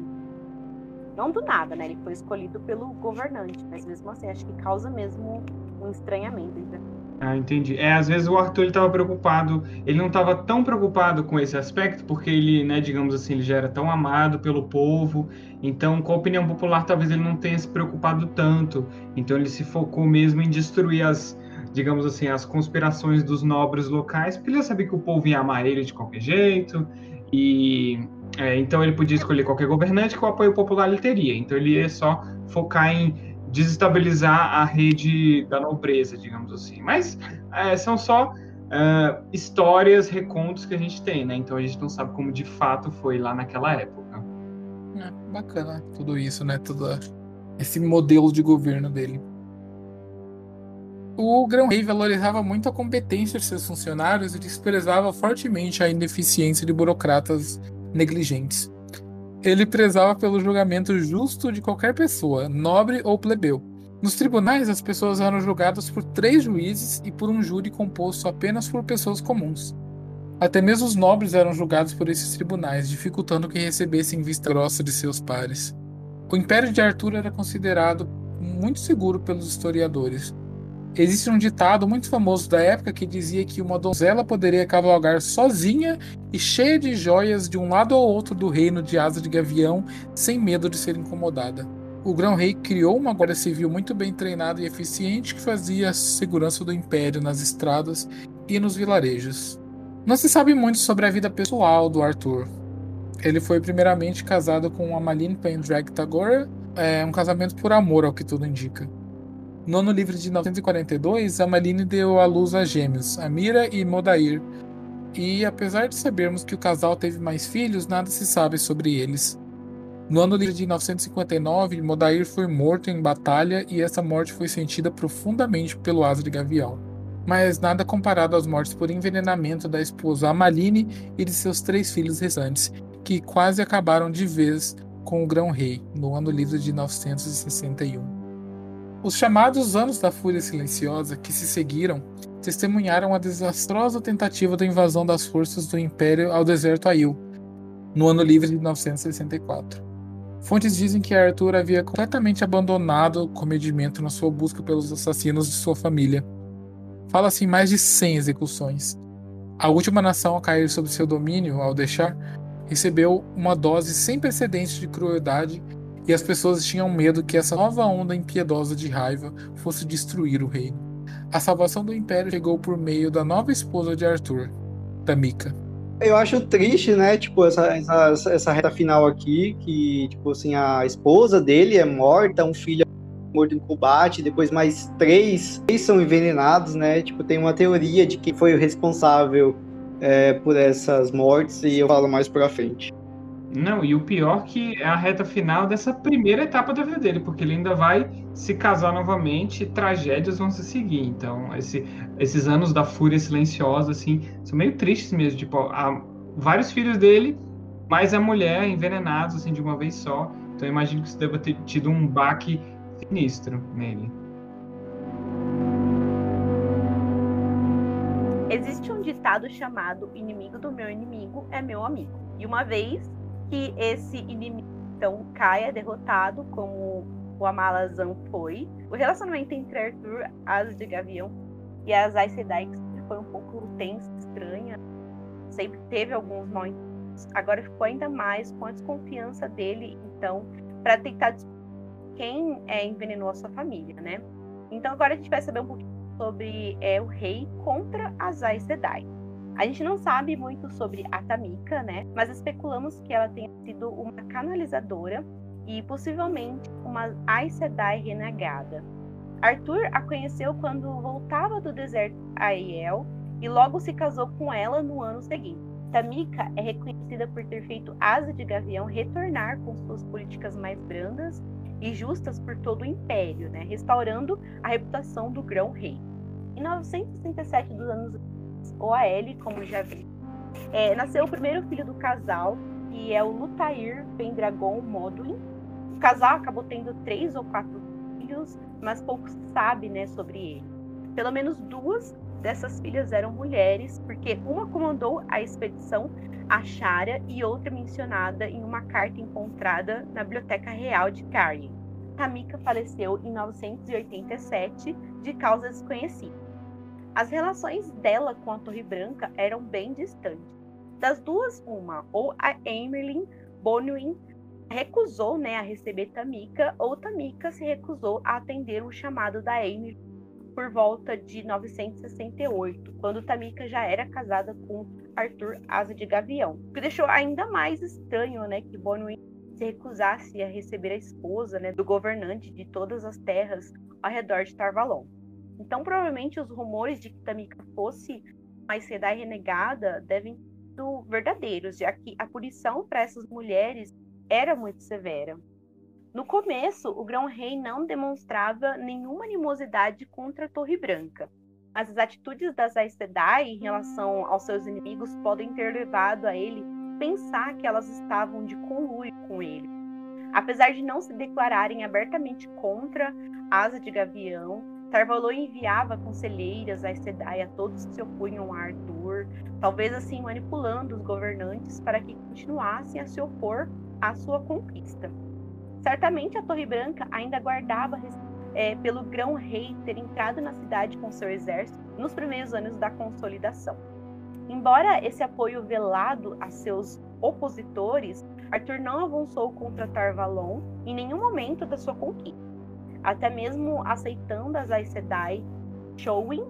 Não do nada, né? Ele foi escolhido pelo governante, mas mesmo assim, acho que causa mesmo um estranhamento. entre Ah, entendi. É, às vezes o Arthur ele estava preocupado, ele não estava tão preocupado com esse aspecto, porque ele, né, digamos assim, ele já era tão amado pelo povo, então com a opinião popular talvez ele não tenha se preocupado tanto. Então ele se focou mesmo em destruir as, digamos assim, as conspirações dos nobres locais, porque ele sabia que o povo ia amar ele de qualquer jeito, e é, então ele podia escolher qualquer governante que o apoio popular ele teria. Então ele ia só focar em desestabilizar a rede da nobreza, digamos assim. Mas é, são só é, histórias, recontos que a gente tem, né? Então a gente não sabe como de fato foi lá naquela época. É, bacana tudo isso, né? Todo esse modelo de governo dele. O Grão-Rei valorizava muito a competência de seus funcionários e desprezava fortemente a ineficiência de burocratas negligentes. Ele prezava pelo julgamento justo de qualquer pessoa, nobre ou plebeu. Nos tribunais, as pessoas eram julgadas por três juízes e por um júri composto apenas por pessoas comuns. Até mesmo os nobres eram julgados por esses tribunais, dificultando que recebessem vista grossa de seus pares. O Império de Arthur era considerado muito seguro pelos historiadores. Existe um ditado muito famoso da época que dizia que uma donzela poderia cavalgar sozinha e cheia de joias de um lado ao outro do reino de asa de gavião, sem medo de ser incomodada. O grão-rei criou uma guarda civil muito bem treinada e eficiente que fazia a segurança do império nas estradas e nos vilarejos. Não se sabe muito sobre a vida pessoal do Arthur. Ele foi primeiramente casado com Amaline Pendrag Tagore, é, um casamento por amor, ao que tudo indica. No ano livre de 942, Amaline deu à luz a gêmeos, Amira e Modair, e apesar de sabermos que o casal teve mais filhos, nada se sabe sobre eles. No ano livre de 959, Modair foi morto em batalha e essa morte foi sentida profundamente pelo asa de Gavial. Mas nada comparado às mortes por envenenamento da esposa Amaline e de seus três filhos restantes, que quase acabaram de vez com o Grão-Rei no ano livre de 961. Os chamados Anos da Fúria Silenciosa que se seguiram testemunharam a desastrosa tentativa da invasão das forças do Império ao deserto Aiel, no ano livre de 964. Fontes dizem que Arthur havia completamente abandonado o comedimento na sua busca pelos assassinos de sua família. Fala-se em mais de 100 execuções. A última nação a cair sob seu domínio, ao deixar, recebeu uma dose sem precedentes de crueldade e as pessoas tinham medo que essa nova onda impiedosa de raiva fosse destruir o reino. A salvação do império chegou por meio da nova esposa de Arthur, Tamika. Eu acho triste, né, tipo, essa, essa, essa reta final aqui, que, tipo assim, a esposa dele é morta, um filho morto em combate, depois mais três, três são envenenados, né, tipo, tem uma teoria de que foi o responsável é, por essas mortes, e eu falo mais pra frente. Não, e o pior que é a reta final dessa primeira etapa da vida dele, porque ele ainda vai se casar novamente, tragédias vão se seguir. Então, esse, esses anos da fúria silenciosa, assim, são meio tristes mesmo. Tipo, há vários filhos dele, mais a mulher envenenados, assim, de uma vez só. Então, imagino que isso deva ter tido um baque sinistro nele. Existe um ditado chamado inimigo do meu inimigo é meu amigo. E uma vez que esse inimigo então caia derrotado, como o Amalazan foi. O relacionamento entre Arthur, Asa de Gavião e as Aes Sedai foi um pouco tenso, estranha. Sempre teve alguns mal Agora ficou ainda mais com a desconfiança dele, então, para tentar quem é, envenenou a sua família, né? Então agora a gente vai saber um pouquinho sobre é, o rei contra as Aes Sedai. A gente não sabe muito sobre a Tamika, né? Mas especulamos que ela tenha sido uma canalizadora e possivelmente uma Aes Sedai renegada. Arthur a conheceu quando voltava do deserto a Aiel e logo se casou com ela no ano seguinte. Tamika é reconhecida por ter feito Asa de Gavião retornar com suas políticas mais brandas e justas por todo o império, né? restaurando a reputação do grão-rei. Em 967 dos anos ou a Ellie, como já vi. É, nasceu o primeiro filho do casal, que é o Lutair Pendragon Moduin. O casal acabou tendo três ou quatro filhos, mas pouco se sabe né, sobre ele. Pelo menos duas dessas filhas eram mulheres, porque uma comandou a expedição Achara e outra mencionada em uma carta encontrada na Biblioteca Real de Karlin. Tamika faleceu em 987 de causas desconhecidas. As relações dela com a Torre Branca eram bem distantes. Das duas, uma, ou a Emerlin Bonwin recusou né, a receber Tamika, ou Tamika se recusou a atender o chamado da Emerlin por volta de 968, quando Tamika já era casada com Arthur Asa de Gavião, o que deixou ainda mais estranho né, que Bonwin se se recusasse a receber a esposa né, do governante de todas as terras ao redor de Tarvalon. Então, provavelmente, os rumores de que Tamika fosse mais Sedai renegada devem ser verdadeiros, já que a punição para essas mulheres era muito severa. No começo, o Grão-Rei não demonstrava nenhuma animosidade contra a Torre Branca, mas as atitudes das Aes Sedai em relação aos seus inimigos podem ter levado a ele pensar que elas estavam de conluio com ele. Apesar de não se declararem abertamente contra Asa de Gavião, Tarvalô enviava conselheiras a Sedai a todos que se opunham a Arthur, talvez assim manipulando os governantes para que continuassem a se opor à sua conquista. Certamente a Torre Branca ainda guardava é, pelo grão-rei ter entrado na cidade com seu exército nos primeiros anos da consolidação. Embora esse apoio velado a seus opositores, Arthur não avançou contra Tarvalon em nenhum momento da sua conquista até mesmo aceitando as Aes Sedai Showin,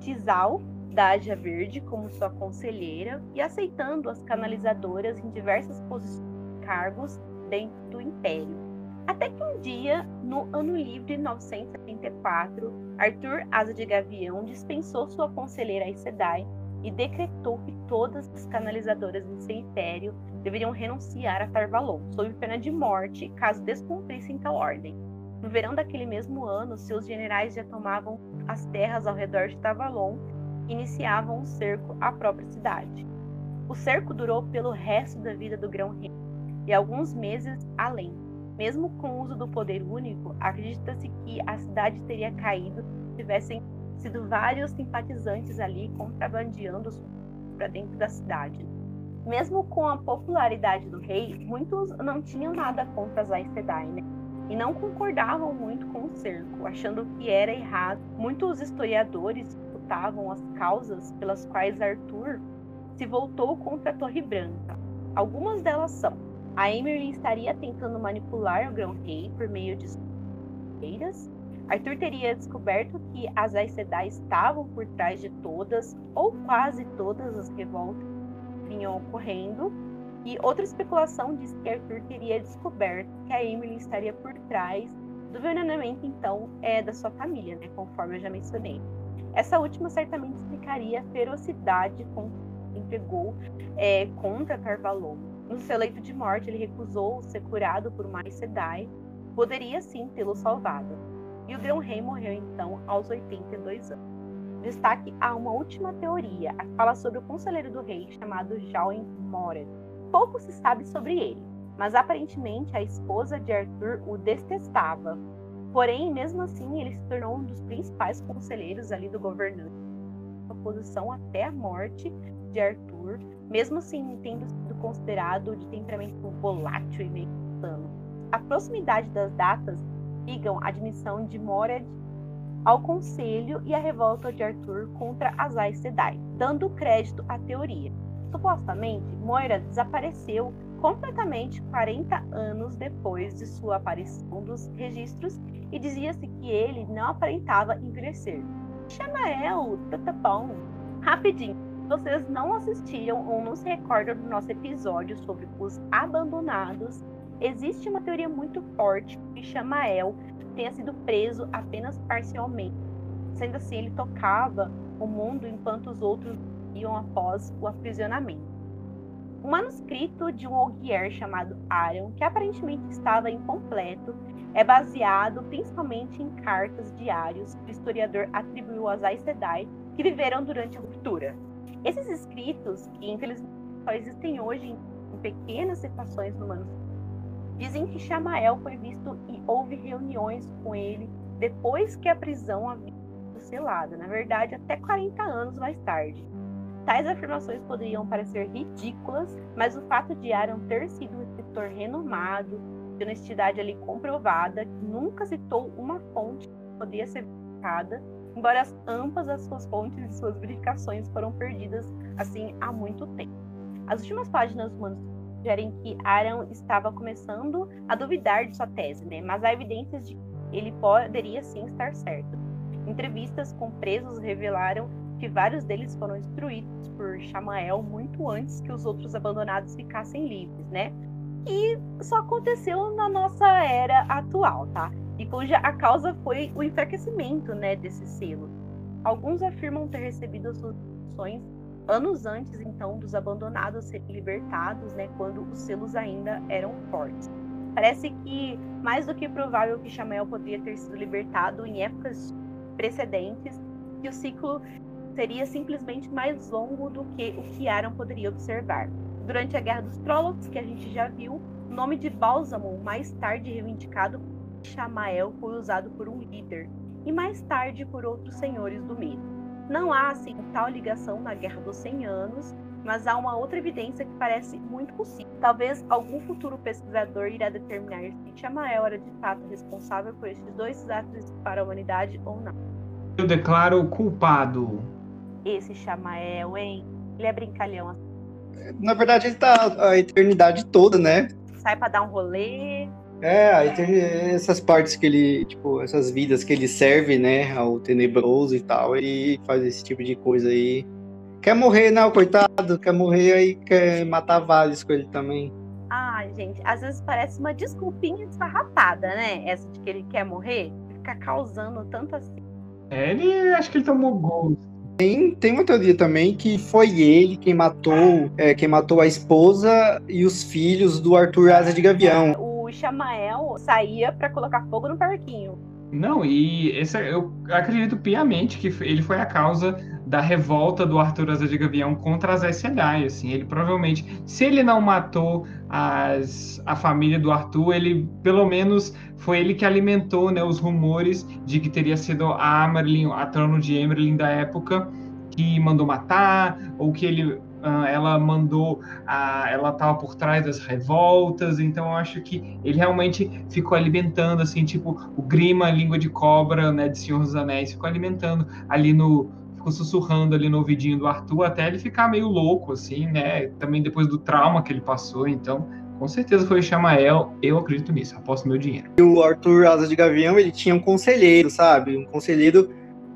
Tizal, da Ágia Verde, como sua conselheira e aceitando as canalizadoras em diversas posições e cargos dentro do Império. Até que um dia, no ano livre 974, Arthur Asa de Gavião dispensou sua conselheira Aes Sedai e decretou que todas as canalizadoras seu império deveriam renunciar a Tarvalon, sob pena de morte, caso descumprissem tal ordem. No verão daquele mesmo ano, seus generais já tomavam as terras ao redor de Tavalon e iniciavam um cerco à própria cidade. O cerco durou pelo resto da vida do grão-rei e alguns meses além. Mesmo com o uso do poder único, acredita-se que a cidade teria caído se tivessem sido vários simpatizantes ali contrabandeando para dentro da cidade. Mesmo com a popularidade do rei, muitos não tinham nada contra Aes Sedai, né? E não concordavam muito com o cerco, achando que era errado. Muitos historiadores disputavam as causas pelas quais Arthur se voltou contra a Torre Branca. Algumas delas são: a Emily estaria tentando manipular o Grão-Rei por meio de feiras. Arthur teria descoberto que as Aes Sedai estavam por trás de todas ou quase todas as revoltas que vinham ocorrendo e outra especulação diz que Arthur teria descoberto que a Emily estaria por trás do envenenamento, então, é da sua família, né, conforme eu já mencionei. Essa última certamente explicaria a ferocidade com que entregou é, contra Carvalho. No seu leito de morte, ele recusou ser curado por uma Sedai, poderia sim tê-lo salvado. E o Grão-Rei morreu então aos 82 anos. Destaque a uma última teoria, a que fala sobre o conselheiro do rei chamado Jauen Moret pouco se sabe sobre ele, mas aparentemente a esposa de Arthur o detestava. Porém, mesmo assim, ele se tornou um dos principais conselheiros ali do governante, sua posição até a morte de Arthur, mesmo assim tendo sido considerado de temperamento volátil e meio insano. A proximidade das datas ligam a admissão de Morad ao conselho e a revolta de Arthur contra as Aes Sedai, dando crédito à teoria. Supostamente, Moira desapareceu completamente 40 anos depois de sua aparição dos registros e dizia-se que ele não aparentava envelhecer. Chamael, tatapão. Rapidinho, vocês não assistiram ou não se recordam do nosso episódio sobre os abandonados, existe uma teoria muito forte que Chamael tenha sido preso apenas parcialmente. Sendo assim, ele tocava o mundo enquanto os outros iam após o aprisionamento. Um manuscrito de um Ogier chamado Arion, que aparentemente estava incompleto, é baseado principalmente em cartas diários que o historiador atribuiu aos Aes Sedai que viveram durante a ruptura. Esses escritos, que infelizmente só existem hoje em pequenas citações no manuscrito, dizem que Chamael foi visto e houve reuniões com ele depois que a prisão havia sido selada, na verdade, até 40 anos mais tarde. Tais afirmações poderiam parecer ridículas, mas o fato de Aaron ter sido um escritor renomado, de honestidade ali comprovada, nunca citou uma fonte que poderia ser verificada, embora as, ambas as suas fontes e suas verificações foram perdidas assim há muito tempo. As últimas páginas do manuscrito sugerem que Aaron estava começando a duvidar de sua tese, né? mas há evidências de que ele poderia sim estar certo. Entrevistas com presos revelaram que vários deles foram instruídos por Chamael muito antes que os outros abandonados ficassem livres, né? que só aconteceu na nossa era atual, tá? E cuja a causa foi o enfraquecimento, né, desse selo. Alguns afirmam ter recebido as instruções anos antes, então, dos abandonados serem libertados, né, quando os selos ainda eram fortes. Parece que, mais do que provável que Chamael poderia ter sido libertado em épocas precedentes, que o ciclo seria simplesmente mais longo do que o que Aaron poderia observar. Durante a Guerra dos Trollocs, que a gente já viu, o nome de Bálsamo, mais tarde reivindicado por Chamael, foi usado por um líder, e mais tarde por outros senhores do mito. Não há, assim, tal ligação na Guerra dos 100 Anos, mas há uma outra evidência que parece muito possível. Talvez algum futuro pesquisador irá determinar se Chamael era de fato responsável por estes dois desastres para a humanidade ou não. Eu declaro culpado. Esse Chamael, hein? Ele é brincalhão. assim. Na verdade, ele tá a eternidade toda, né? Sai pra dar um rolê. É, aí tem essas partes que ele, tipo, essas vidas que ele serve, né, ao tenebroso e tal, ele faz esse tipo de coisa aí. Quer morrer, não, coitado, quer morrer aí, quer matar vários com ele também. Ai, gente, às vezes parece uma desculpinha esfarrapada, né? Essa de que ele quer morrer. Fica causando tanto assim. É, ele acho que ele tomou gol. Tem, tem uma teoria também que foi ele quem matou, é, quem matou a esposa e os filhos do Arthur Asa de Gavião. O Chamael saía pra colocar fogo no parquinho. Não, e esse, eu acredito piamente que ele foi a causa da revolta do Arthur Asa de Gavião contra as Sedai, assim, ele provavelmente, se ele não matou as, a família do Arthur, ele, pelo menos, foi ele que alimentou, né, os rumores de que teria sido a Amerlin, a trono de Emerlin da época, que mandou matar, ou que ele, ah, ela mandou, a, ela estava por trás das revoltas, então eu acho que ele realmente ficou alimentando, assim, tipo, o Grima, a língua de cobra, né, de Senhor dos Anéis, ficou alimentando ali no, ficou sussurrando ali no ouvidinho do Arthur, até ele ficar meio louco, assim, né, também depois do trauma que ele passou, então... Com certeza foi o Chamael, eu acredito nisso, aposto meu dinheiro. E o Arthur Asa de Gavião, ele tinha um conselheiro, sabe? Um conselheiro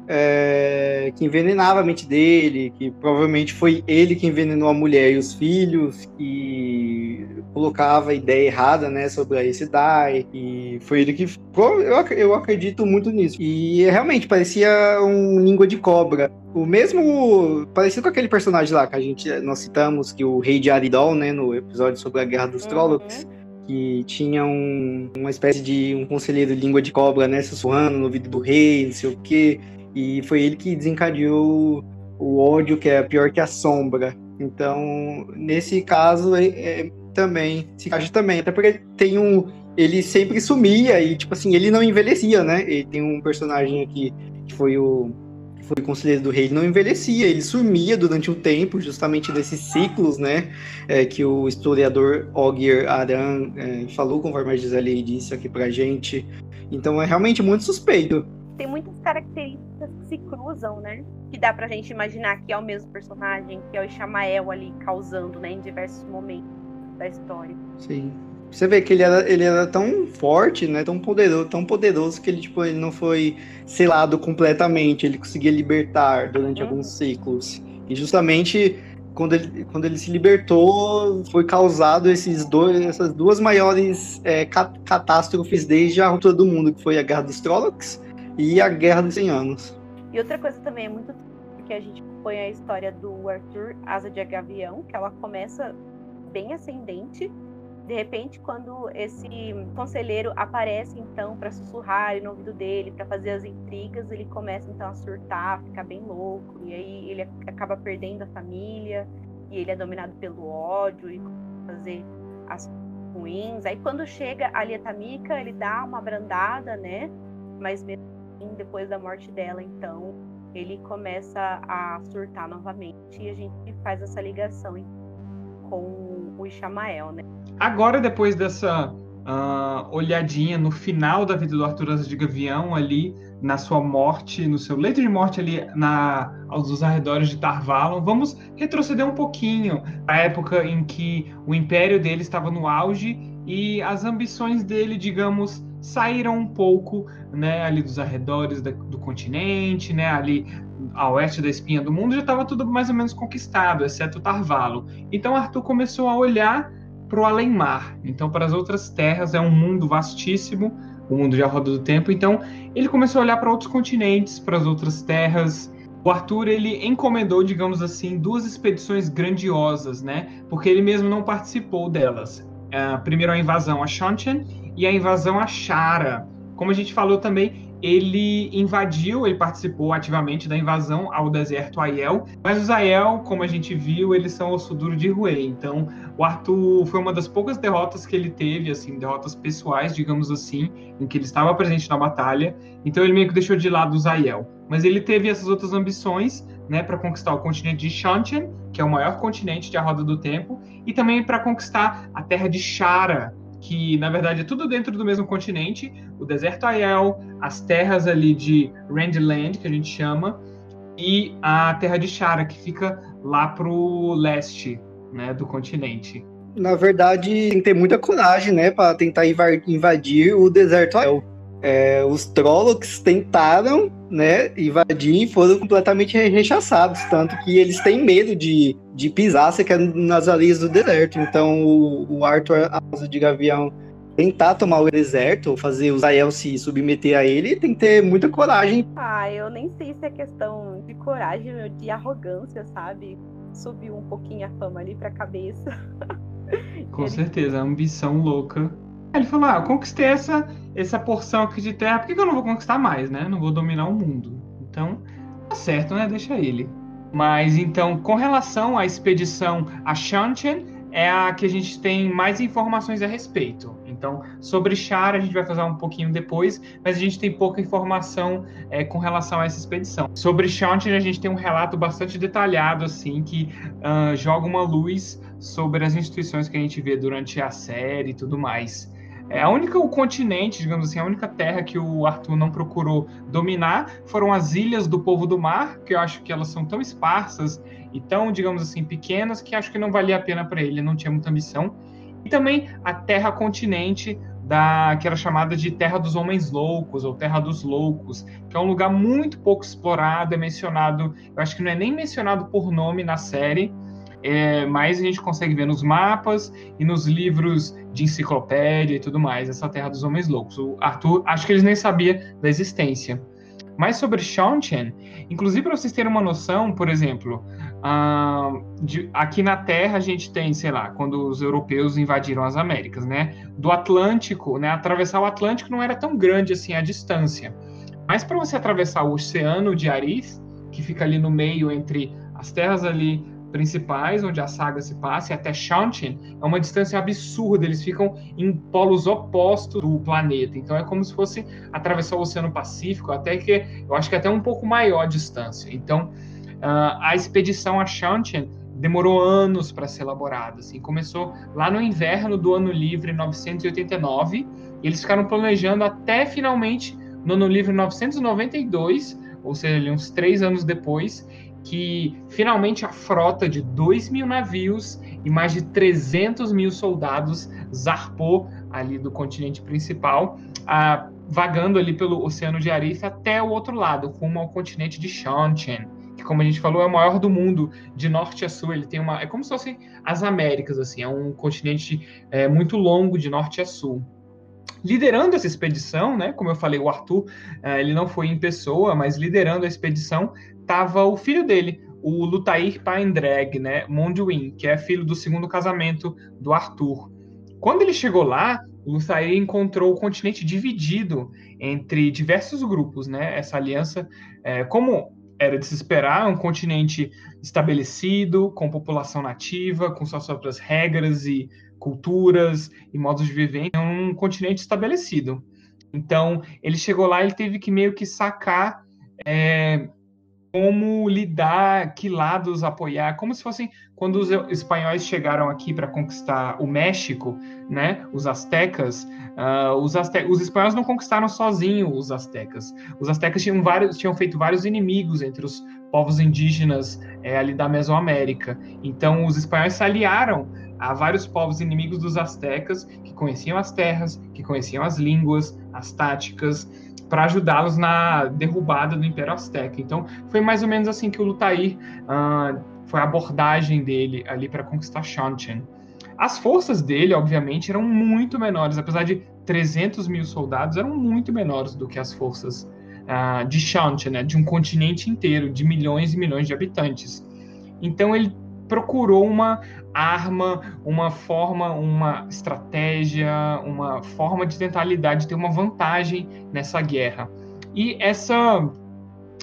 é, que envenenava a mente dele, que provavelmente foi ele que envenenou a mulher e os filhos, que colocava a ideia errada, né, sobre a Sedai, e foi ele que... Eu, eu acredito muito nisso. E realmente, parecia um língua de cobra. O mesmo... Parecido com aquele personagem lá que a gente... Nós citamos, que o rei de Aridol, né, no episódio sobre a Guerra dos Trollocs, que tinha um- uma espécie de um conselheiro de língua de cobra, né, sussurrando no ouvido do rei, não sei o quê. E foi ele que desencadeou o ódio, que é pior que a sombra. Então, nesse caso, é, é, também se encaixa também. Até porque tem um. Ele sempre sumia e, tipo assim, ele não envelhecia, né? Ele tem um personagem aqui que foi o. que Foi o conselheiro do rei, ele não envelhecia, ele sumia durante um tempo, justamente desses ciclos, né? é, que o historiador Ogier Aran é, falou, conforme a Gisele disse aqui pra gente. Então é realmente muito suspeito. Tem muitas características que se cruzam, né? Que dá pra gente imaginar que é o mesmo personagem, que é o Chamael ali causando, né, em diversos momentos da história. Sim. Você vê que ele era, ele era tão forte, né? Tão poderoso, tão poderoso que ele, tipo, ele não foi selado completamente. Ele conseguia libertar durante Uhum. alguns ciclos. E justamente quando ele, quando ele se libertou, foi causado esses dois, essas duas maiores é, ca- catástrofes desde a ruptura do mundo, que foi a Guerra dos Trollocs e a Guerra dos 100 Anos. E outra coisa também é muito porque a gente acompanha a história do Arthur Asa de Gavião, que ela começa bem ascendente. De repente, quando esse conselheiro aparece então para sussurrar no ouvido dele, para fazer as intrigas, ele começa então a surtar, ficar bem louco, e aí ele acaba perdendo a família, e ele é dominado pelo ódio e fazer as ruins. Aí quando chega a Tamika, ele dá uma brandada, né? Mas mesmo depois da morte dela, então, ele começa a surtar novamente e a gente faz essa ligação com o Ishamael, né? Agora, depois dessa ah, olhadinha no final da vida do Arthur Asa de Gavião, ali na sua morte, no seu leito de morte ali na, aos arredores de Tarvalon, vamos retroceder um pouquinho à época em que o império dele estava no auge e as ambições dele, digamos, saíram um pouco, né, ali dos arredores da- do continente, né, ali a oeste da espinha do mundo, já estava tudo mais ou menos conquistado, exceto Tarvalo. Então Arthur começou a olhar para o além-mar. Então, para as outras terras, é um mundo vastíssimo, o mundo de Roda do Tempo. Então, ele começou a olhar para outros continentes, para as outras terras. O Arthur, ele encomendou, digamos assim, duas expedições grandiosas, né? Porque ele mesmo não participou delas. Uh, primeiro, a invasão a Shantian e a invasão a Shara. Como a gente falou também, ele invadiu, ele participou ativamente da invasão ao deserto Aiel, mas os Aiel, como a gente viu, eles são o suduro de Rui. Então, o Arthur foi uma das poucas derrotas que ele teve, assim, derrotas pessoais, digamos assim, em que ele estava presente na batalha. Então, ele meio que deixou de lado os Aiel. Mas ele teve essas outras ambições, né, para conquistar o continente de Shantian, que é o maior continente de A Roda do Tempo, e também para conquistar a terra de Shara, que na verdade é tudo dentro do mesmo continente, o deserto Aiel, as terras ali de Randland, que a gente chama, e a terra de Shara, que fica lá pro leste, né, do continente. Na verdade, tem que ter muita coragem, né, para tentar invadir o deserto Aiel. É, os Trollocs tentaram né, invadir e foram completamente rechaçados, tanto que eles têm medo de, de pisar sequer nas areias do deserto. Então o, o Arthur Asa de Gavião tentar tomar o deserto, ou fazer os Ael se submeter a ele, tem que ter muita coragem. Ah, eu nem sei se é questão de coragem ou de arrogância, sabe? Subiu um pouquinho a fama ali pra cabeça. Com ele... certeza, ambição louca. Ele falou: Ah, eu conquistei essa, essa porção aqui de terra, por que, que eu não vou conquistar mais, né? Não vou dominar o mundo. Então, tá certo, né? Deixa ele. Mas então, com relação à expedição a Shantian, é a que a gente tem mais informações a respeito. Então, sobre Char a gente vai fazer um pouquinho depois, mas a gente tem pouca informação é, com relação a essa expedição. Sobre Shantian a gente tem um relato bastante detalhado, assim, que uh, joga uma luz sobre as instituições que a gente vê durante a série e tudo mais. É a única o continente, digamos assim, a única terra que o Arthur não procurou dominar foram as ilhas do povo do mar, que eu acho que elas são tão esparsas e tão, digamos assim, pequenas que acho que não valia a pena para ele, não tinha muita missão. E também a terra continente da que era chamada de Terra dos Homens Loucos ou Terra dos Loucos, que é um lugar muito pouco explorado, é mencionado, eu acho que não é nem mencionado por nome na série, é, mas a gente consegue ver nos mapas e nos livros de enciclopédia e tudo mais, essa Terra dos Homens Loucos. O Arthur, acho que eles nem sabia da existência. Mas sobre Shantian, inclusive para vocês terem uma noção, por exemplo, de, aqui na Terra a gente tem, sei lá, quando os europeus invadiram as Américas, né? Do Atlântico, né? Atravessar o Atlântico não era tão grande assim a distância. Mas para você atravessar o Oceano de Arif, que fica ali no meio entre as terras ali principais, onde a saga se passa, e até Shantin, é uma distância absurda. Eles ficam em polos opostos do planeta. Então é como se fosse atravessar o Oceano Pacífico, até que eu acho que até um pouco maior a distância. Então uh, a expedição a Shantin demorou anos para ser elaborada. Assim, começou lá no inverno do ano livre 989 e eles ficaram planejando até finalmente no ano livre 992, ou seja, uns três anos depois, que finalmente a frota de 2 mil navios e mais de 300 mil soldados zarpou ali do continente principal, ah, vagando ali pelo Oceano de Arif até o outro lado, rumo ao continente de Shantian, que como a gente falou é o maior do mundo, de norte a sul. Ele tem uma, é como se fossem as Américas, assim, é um continente é, muito longo de norte a sul liderando essa expedição, né? Como eu falei, o Arthur, eh, ele não foi em pessoa, mas liderando a expedição estava o filho dele, o Lutair Paendrag, né, Monduin, que é filho do segundo casamento do Arthur. Quando ele chegou lá, o Lutair encontrou o continente dividido entre diversos grupos, né? Essa aliança, é, como era de se esperar, um continente estabelecido, com população nativa, com suas próprias regras e culturas e modos de viver, é um continente estabelecido. Então, ele chegou lá, ele teve que meio que sacar é, como lidar, que lados apoiar, como se fossem quando os espanhóis chegaram aqui para conquistar o México, né? Os astecas, uh, os, aste os espanhóis não conquistaram sozinhos os astecas. Os astecas tinham vários, tinham feito vários inimigos entre os povos indígenas é, ali da Mesoamérica. Então, os espanhóis se aliaram a vários povos inimigos dos astecas que conheciam as terras, que conheciam as línguas, as táticas para ajudá-los na derrubada do Império Azteca. Então, foi mais ou menos assim que o Lutair uh, foi a abordagem dele ali para conquistar Shantian. As forças dele, obviamente, eram muito menores, apesar de 300 mil soldados, eram muito menores do que as forças uh, de Shanti, né, de um continente inteiro, de milhões e milhões de habitantes. Então ele procurou uma arma, uma forma, uma estratégia, uma forma de tentar lidar, de ter uma vantagem nessa guerra. E essa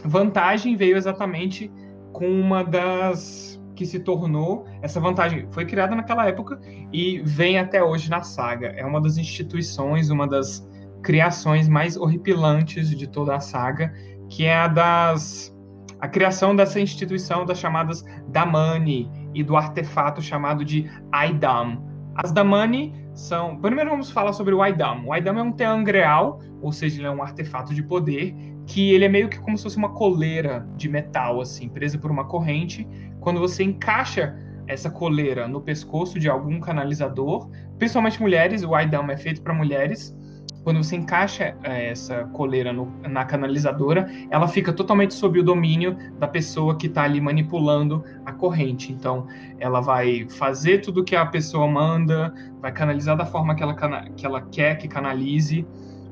vantagem veio exatamente com uma das que se tornou essa vantagem foi criada naquela época e vem até hoje na saga. É uma das instituições, uma das criações mais horripilantes de toda a saga, que é a das a criação dessa instituição das chamadas Damani e do artefato chamado de Aidam. As Damani são. Primeiro vamos falar sobre o Aidam. O Aidam é um teangreal, ou seja, ele é um artefato de poder que ele é meio que como se fosse uma coleira de metal, assim, presa por uma corrente. Quando você encaixa essa coleira no pescoço de algum canalizador, principalmente mulheres, o Aidam é feito para mulheres quando você encaixa é, essa coleira no, na canalizadora, ela fica totalmente sob o domínio da pessoa que está ali manipulando a corrente. Então, ela vai fazer tudo que a pessoa manda, vai canalizar da forma que ela, que ela quer que canalize,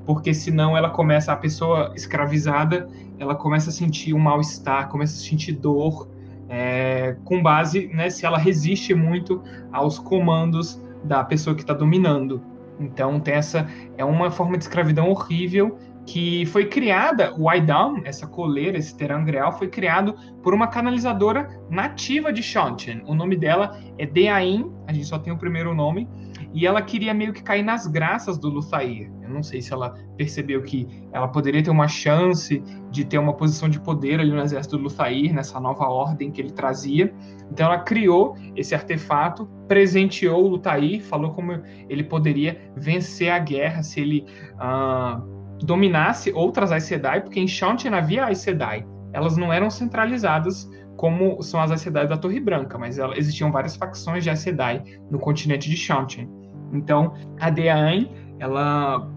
porque senão ela começa, a pessoa escravizada, ela começa a sentir um mal-estar, começa a sentir dor, é, com base, né, se ela resiste muito aos comandos da pessoa que está dominando. Então tem essa é uma forma de escravidão horrível que foi criada, o Aidam, essa coleira, esse terangreal, foi criado por uma canalizadora nativa de Shantian. O nome dela é Deain, a gente só tem o primeiro nome, e ela queria meio que cair nas graças do Luthair. Eu não sei se ela percebeu que ela poderia ter uma chance de ter uma posição de poder ali no exército do Luthair, nessa nova ordem que ele trazia. Então ela criou esse artefato, presenteou o Luthair, falou como ele poderia vencer a guerra se ele uh, dominasse outras Aes Sedai, porque em Shantian havia Aes Sedai. Elas não eram centralizadas como são as Aes Sedai da Torre Branca, mas ela, existiam várias facções de Aes Sedai no continente de Shantian. Então, a Deain, ela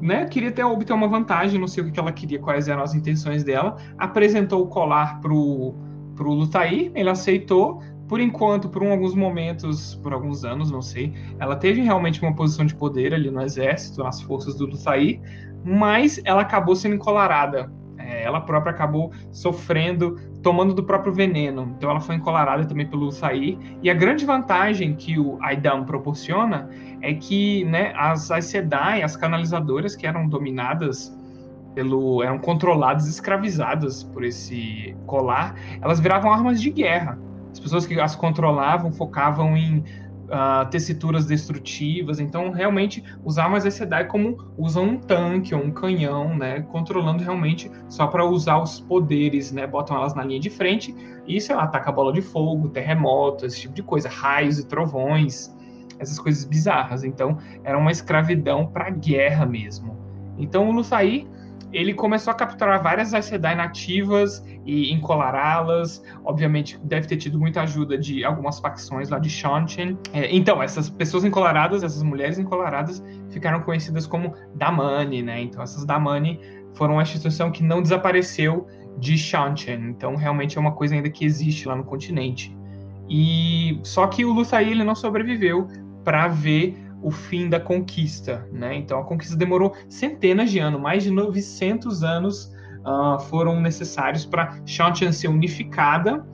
né, queria ter, obter uma vantagem, não sei o que ela queria, quais eram as intenções dela, apresentou o colar pro, pro Lutair, ele aceitou, por enquanto, por alguns momentos, por alguns anos, não sei, ela teve realmente uma posição de poder ali no exército, nas forças do Lutair, mas ela acabou sendo encolarada. É, ela própria acabou sofrendo tomando do próprio veneno. Então ela foi encolarada também pelo Sair. E a grande vantagem que o Aidam proporciona é que né, as Aes Sedai, as canalizadoras que eram dominadas pelo, eram controladas, escravizadas por esse colar, elas viravam armas de guerra. As pessoas que as controlavam focavam em uh, tessituras destrutivas. Então, realmente, usar mais esse Sedai como usam um tanque ou um canhão, né? Controlando realmente só para usar os poderes, né? Botam elas na linha de frente e, sei lá, ataca bola de fogo, terremoto, esse tipo de coisa, raios e trovões, essas coisas bizarras. Então, era uma escravidão para guerra mesmo. Então, o Lusaí ele começou a capturar várias Aes Sedai nativas e encolará-las. Obviamente, deve ter tido muita ajuda de algumas facções lá de Shanchen. É, então, essas pessoas encolaradas, essas mulheres encolaradas, ficaram conhecidas como Damani, né? Então, essas Damani foram uma instituição que não desapareceu de Shanchen. Então, realmente é uma coisa ainda que existe lá no continente. E só que o Luthaí ele não sobreviveu para ver o fim da conquista, né? Então a conquista demorou centenas de anos, mais de 900 anos uh, foram necessários para Shantian ser unificada.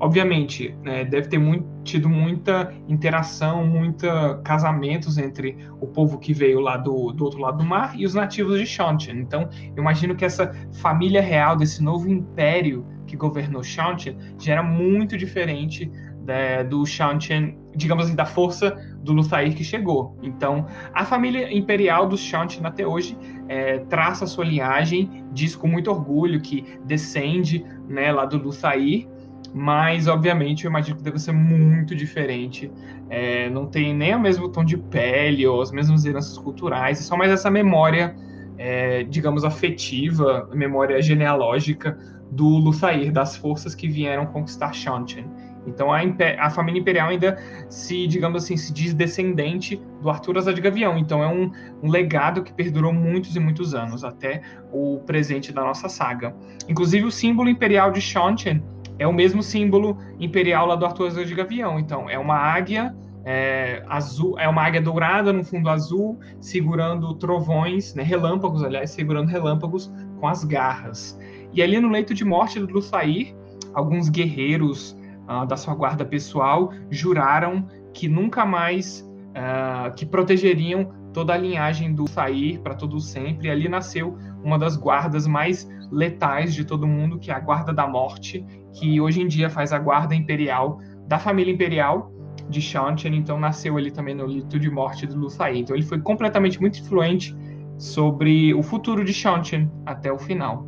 Obviamente, né, deve ter muito, tido muita interação, muita casamentos entre o povo que veio lá do, do outro lado do mar e os nativos de Shantian. Então, eu imagino que essa família real desse novo império que governou Shantian já era muito diferente né, do Shantian, digamos assim, da força do Luthair que chegou. Então, a família imperial dos Shantian até hoje é, traça sua linhagem, diz com muito orgulho que descende né, lá do Luthair, mas obviamente eu imagino que deve ser muito diferente. É, não tem nem o mesmo tom de pele ou as mesmas heranças culturais, é só mais essa memória, é, digamos, afetiva, memória genealógica do Luthair, das forças que vieram conquistar Shantian. Então a, a, família imperial ainda se, digamos assim, se diz descendente do Arthur Azad Gavião. Então é um, um, legado que perdurou muitos e muitos anos, até o presente da nossa saga. Inclusive o símbolo imperial de Shanchen é o mesmo símbolo imperial lá do Arthur Azad Gavião. Então é uma águia é, azul, é uma águia dourada no fundo azul, segurando trovões, né, relâmpagos, aliás, segurando relâmpagos com as garras. E ali no leito de morte do Lusair, alguns guerreiros uh, da sua guarda pessoal juraram que nunca mais uh, que protegeriam toda a linhagem do Sair para todo sempre. E ali nasceu uma das guardas mais letais de todo mundo, que é a Guarda da Morte, que hoje em dia faz a guarda imperial da família imperial de Shanchen, então nasceu ali também no Lito de Morte do Lusair. Então ele foi completamente muito influente sobre o futuro de Shanchen até o final.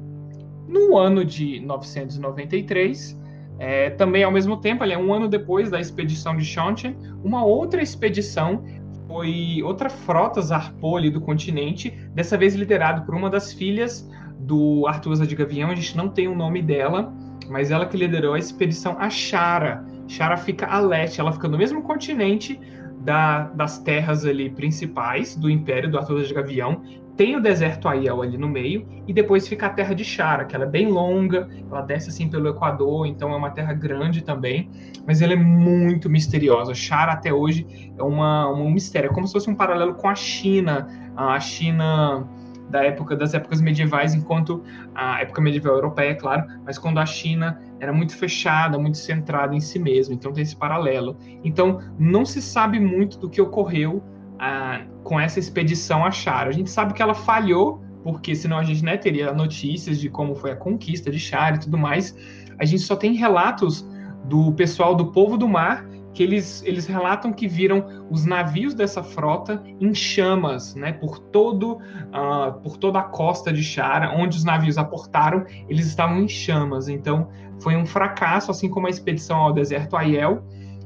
No ano de 993, é, também ao mesmo tempo, ali, um ano depois da expedição de Shanchen, uma outra expedição foi outra frota zarpou ali do continente, dessa vez liderado por uma das filhas do Arthur de Gavião, a gente não tem o nome dela, mas ela que liderou a expedição Ashara. Shara fica a leste, ela fica no mesmo continente da, das terras ali principais do Império do Arthur de Gavião, tem o deserto Aiel ali no meio, e depois fica a terra de Chara, que ela é bem longa, ela desce assim pelo Equador, então é uma terra grande também, mas ela é muito misteriosa. Chara até hoje é uma, um mistério, é como se fosse um paralelo com a China, a China da época das épocas medievais, enquanto a época medieval europeia, é claro, mas quando a China era muito fechada, muito centrada em si mesma, então tem esse paralelo. Então não se sabe muito do que ocorreu com essa expedição a Chara. A gente sabe que ela falhou, porque senão a gente né, teria notícias de como foi a conquista de Chara e tudo mais. A gente só tem relatos do pessoal do povo do mar que eles, eles relatam que viram os navios dessa frota em chamas, né, por todo uh, por toda a costa de Chara, onde os navios aportaram, eles estavam em chamas. Então, foi um fracasso, assim como a expedição ao deserto Aiel.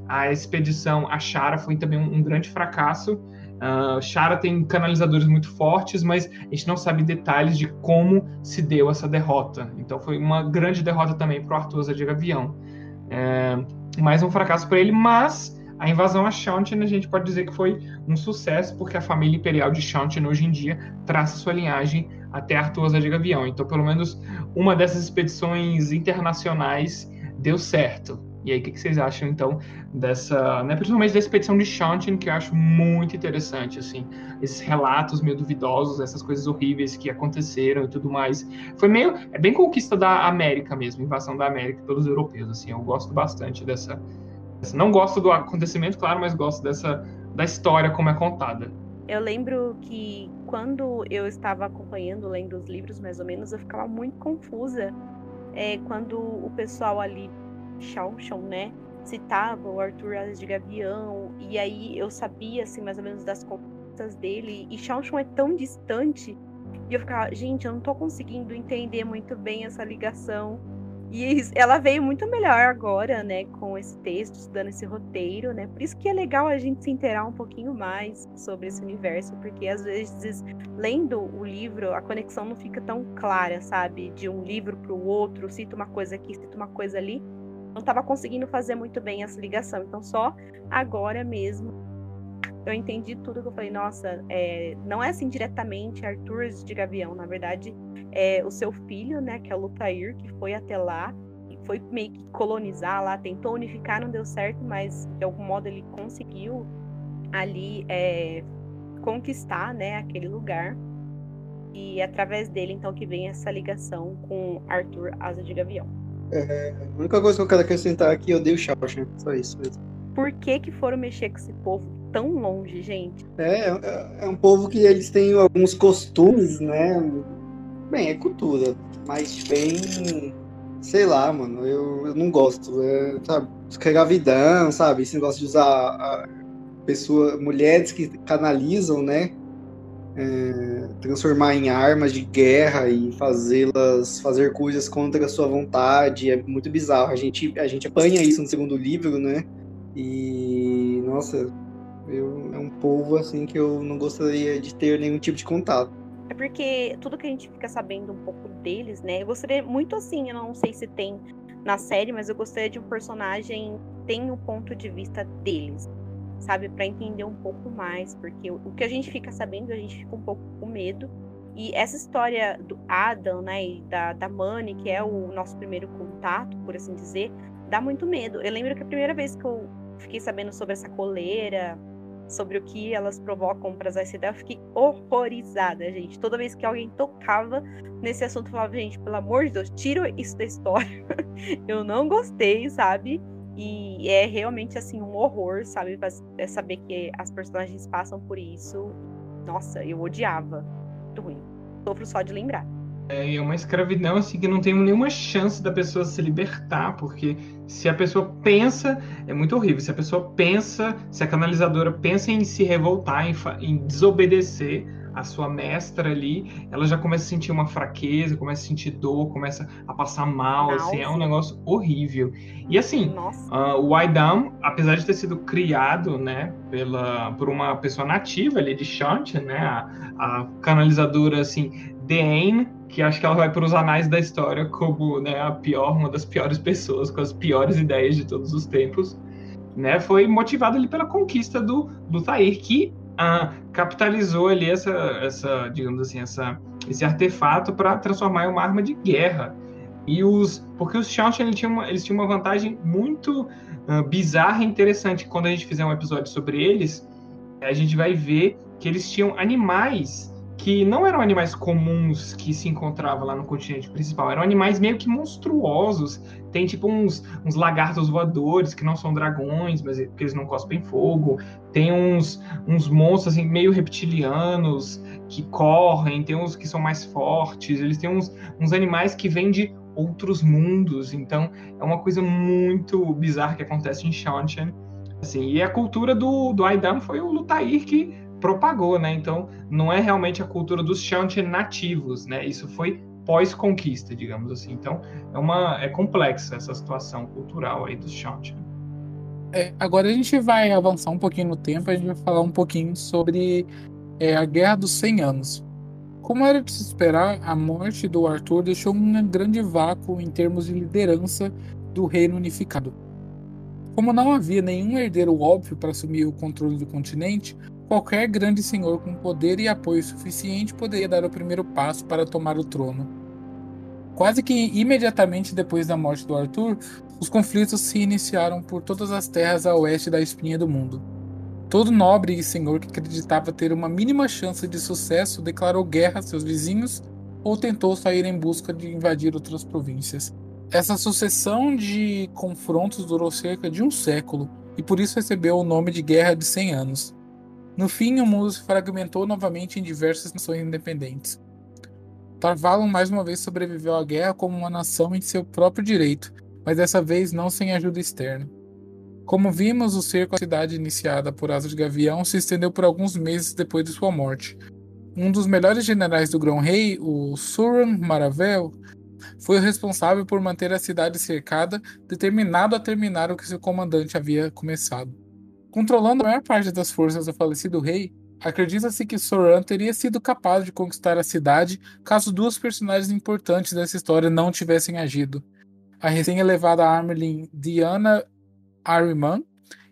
A expedição a Chara foi também um, um grande fracasso. Uh, Chara tem canalizadores muito fortes, mas a gente não sabe detalhes de como se deu essa derrota. Então foi uma grande derrota também para o Artusa de Gavião. É, mais um fracasso para ele, mas a invasão a Shantin a gente pode dizer que foi um sucesso, porque a família imperial de Shantin hoje em dia traça sua linhagem até Artusa de Gavião. Então, pelo menos uma dessas expedições internacionais deu certo. E aí, o que, vocês acham, então, dessa, né, principalmente da expedição de Shantin, que eu acho muito interessante, assim, esses relatos meio duvidosos, essas coisas horríveis que aconteceram e tudo mais. Foi meio, é bem conquista da América mesmo, invasão da América pelos europeus, assim, eu gosto bastante dessa, dessa, não gosto do acontecimento, claro, mas gosto dessa, da história como é contada. Eu lembro que quando eu estava acompanhando, lendo os livros mais ou menos, eu ficava muito confusa é, quando o pessoal ali Shaoshon, né? Citava o Arthur Asas de Gavião, e aí eu sabia, assim, mais ou menos das contas dele, e Shaoshon é tão distante, e eu ficava, gente, eu não tô conseguindo entender muito bem essa ligação e ela veio muito melhor agora, né, com esse texto, estudando esse roteiro, né? Por isso que é legal a gente se inteirar um pouquinho mais sobre esse universo, porque às vezes, lendo o livro, a conexão não fica tão clara, sabe? De um livro para o outro, cita uma coisa aqui, cita uma coisa ali não estava conseguindo fazer muito bem essa ligação. Então, só agora mesmo eu entendi tudo que eu falei. Nossa, é, não é assim diretamente Arthur de Gavião, na verdade, é o seu filho, né, que é o Lutair, que foi até lá e foi meio que colonizar lá, tentou unificar, não deu certo, mas de algum modo ele conseguiu ali é, conquistar, né, aquele lugar. E é através dele, então, que vem essa ligação com Arthur Asa de Gavião. É, a única coisa que eu quero acrescentar aqui, eu dei o Shawshank, só isso mesmo. Por que que foram mexer com esse povo tão longe, gente? É, é, é um povo que eles têm alguns costumes, né? Bem, é cultura, mas bem... Sei lá, mano, eu, eu não gosto. É, sabe, escravidão, sabe? Esse negócio de usar a pessoa, mulheres que canalizam, né? É, transformar em armas de guerra e fazê-las fazer coisas contra a sua vontade. É muito bizarro. A gente, a gente apanha isso no segundo livro, né? E nossa, eu, é um povo assim que eu não gostaria de ter nenhum tipo de contato. É porque tudo que a gente fica sabendo um pouco deles, né? Eu gostaria muito assim, eu não sei se tem na série, mas eu gostaria de um personagem tem o ponto de vista deles sabe, para entender um pouco mais, porque o que a gente fica sabendo, a gente fica um pouco com medo. E essa história do Adam, né, e da, da que é o nosso primeiro contato, por assim dizer, dá muito medo. Eu lembro que a primeira vez que eu fiquei sabendo sobre essa coleira, sobre o que elas provocam para as Aes eu fiquei horrorizada, gente. Toda vez que alguém tocava nesse assunto, eu falava, gente, pelo amor de Deus, tira isso da história. eu não gostei, sabe? E é realmente assim um horror, sabe? É saber que as personagens passam por isso. Nossa, eu odiava. Muito ruim. Sofro só de lembrar. É, é uma escravidão assim que não tem nenhuma chance da pessoa se libertar, porque se a pessoa pensa, é muito horrível. Se a pessoa pensa, se a canalizadora pensa em se revoltar, em, em desobedecer a sua mestra ali, ela já começa a sentir uma fraqueza, começa a sentir dor, começa a passar mal, assim, é um negócio horrível. E assim, uh, o Aidam, apesar de ter sido criado, né, pela, por uma pessoa nativa ali de Shanti, né, a, a canalizadora, assim, Deane, que acho que ela vai para os anais da história como né, a pior, uma das piores pessoas, com as piores ideias de todos os tempos, né, foi motivada ali pela conquista do, do Tair, que ah, capitalizou ali essa, essa, digamos assim, essa, esse artefato para transformar em uma arma de guerra. E os, porque os Shout eles tinham uma, eles tinham uma vantagem muito uh, bizarra e interessante. Quando a gente fizer um episódio sobre eles, a gente vai ver que eles tinham animais que não eram animais comuns que se encontravam lá no continente principal, eram animais meio que monstruosos. Tem tipo uns, uns lagartos voadores que não são dragões, mas porque eles não cospem fogo. Tem uns, uns monstros assim, meio reptilianos que correm, tem uns que são mais fortes, eles têm uns, uns animais que vêm de outros mundos. Então é uma coisa muito bizarra que acontece em Shantian. Assim, e a cultura do, do Aidam foi o Lutair que propagou, né? Então, não é realmente a cultura dos Shanti nativos, né? Isso foi pós-conquista, digamos assim. Então, é uma é complexa essa situação cultural aí dos Shanti. É, agora a gente vai avançar um pouquinho no tempo, a gente vai falar um pouquinho sobre é, a Guerra dos 100 Anos. Como era de se esperar, a morte do Arthur deixou um grande vácuo em termos de liderança do reino unificado. Como não havia nenhum herdeiro óbvio para assumir o controle do continente, Qualquer grande senhor com poder e apoio suficiente poderia dar o primeiro passo para tomar o trono. Quase que imediatamente depois da morte do Arthur, os conflitos se iniciaram por todas as terras a oeste da espinha do mundo. Todo nobre e senhor que acreditava ter uma mínima chance de sucesso declarou guerra a seus vizinhos ou tentou sair em busca de invadir outras províncias. Essa sucessão de confrontos durou cerca de um século e por isso recebeu o nome de Guerra de Cem Anos. No fim, o mundo se fragmentou novamente em diversas nações independentes. Tarvalon mais uma vez sobreviveu à guerra como uma nação em seu próprio direito, mas dessa vez não sem ajuda externa. Como vimos, o cerco à cidade iniciada por Asa de Gavião se estendeu por alguns meses depois de sua morte. Um dos melhores generais do Grão-Rei, o Suran Maravel, foi o responsável por manter a cidade cercada, determinado a terminar o que seu comandante havia começado. Controlando a maior parte das forças do falecido rei, acredita-se que Soran teria sido capaz de conquistar a cidade caso duas personagens importantes dessa história não tivessem agido. A recém-elevada Armelin Diana Ariman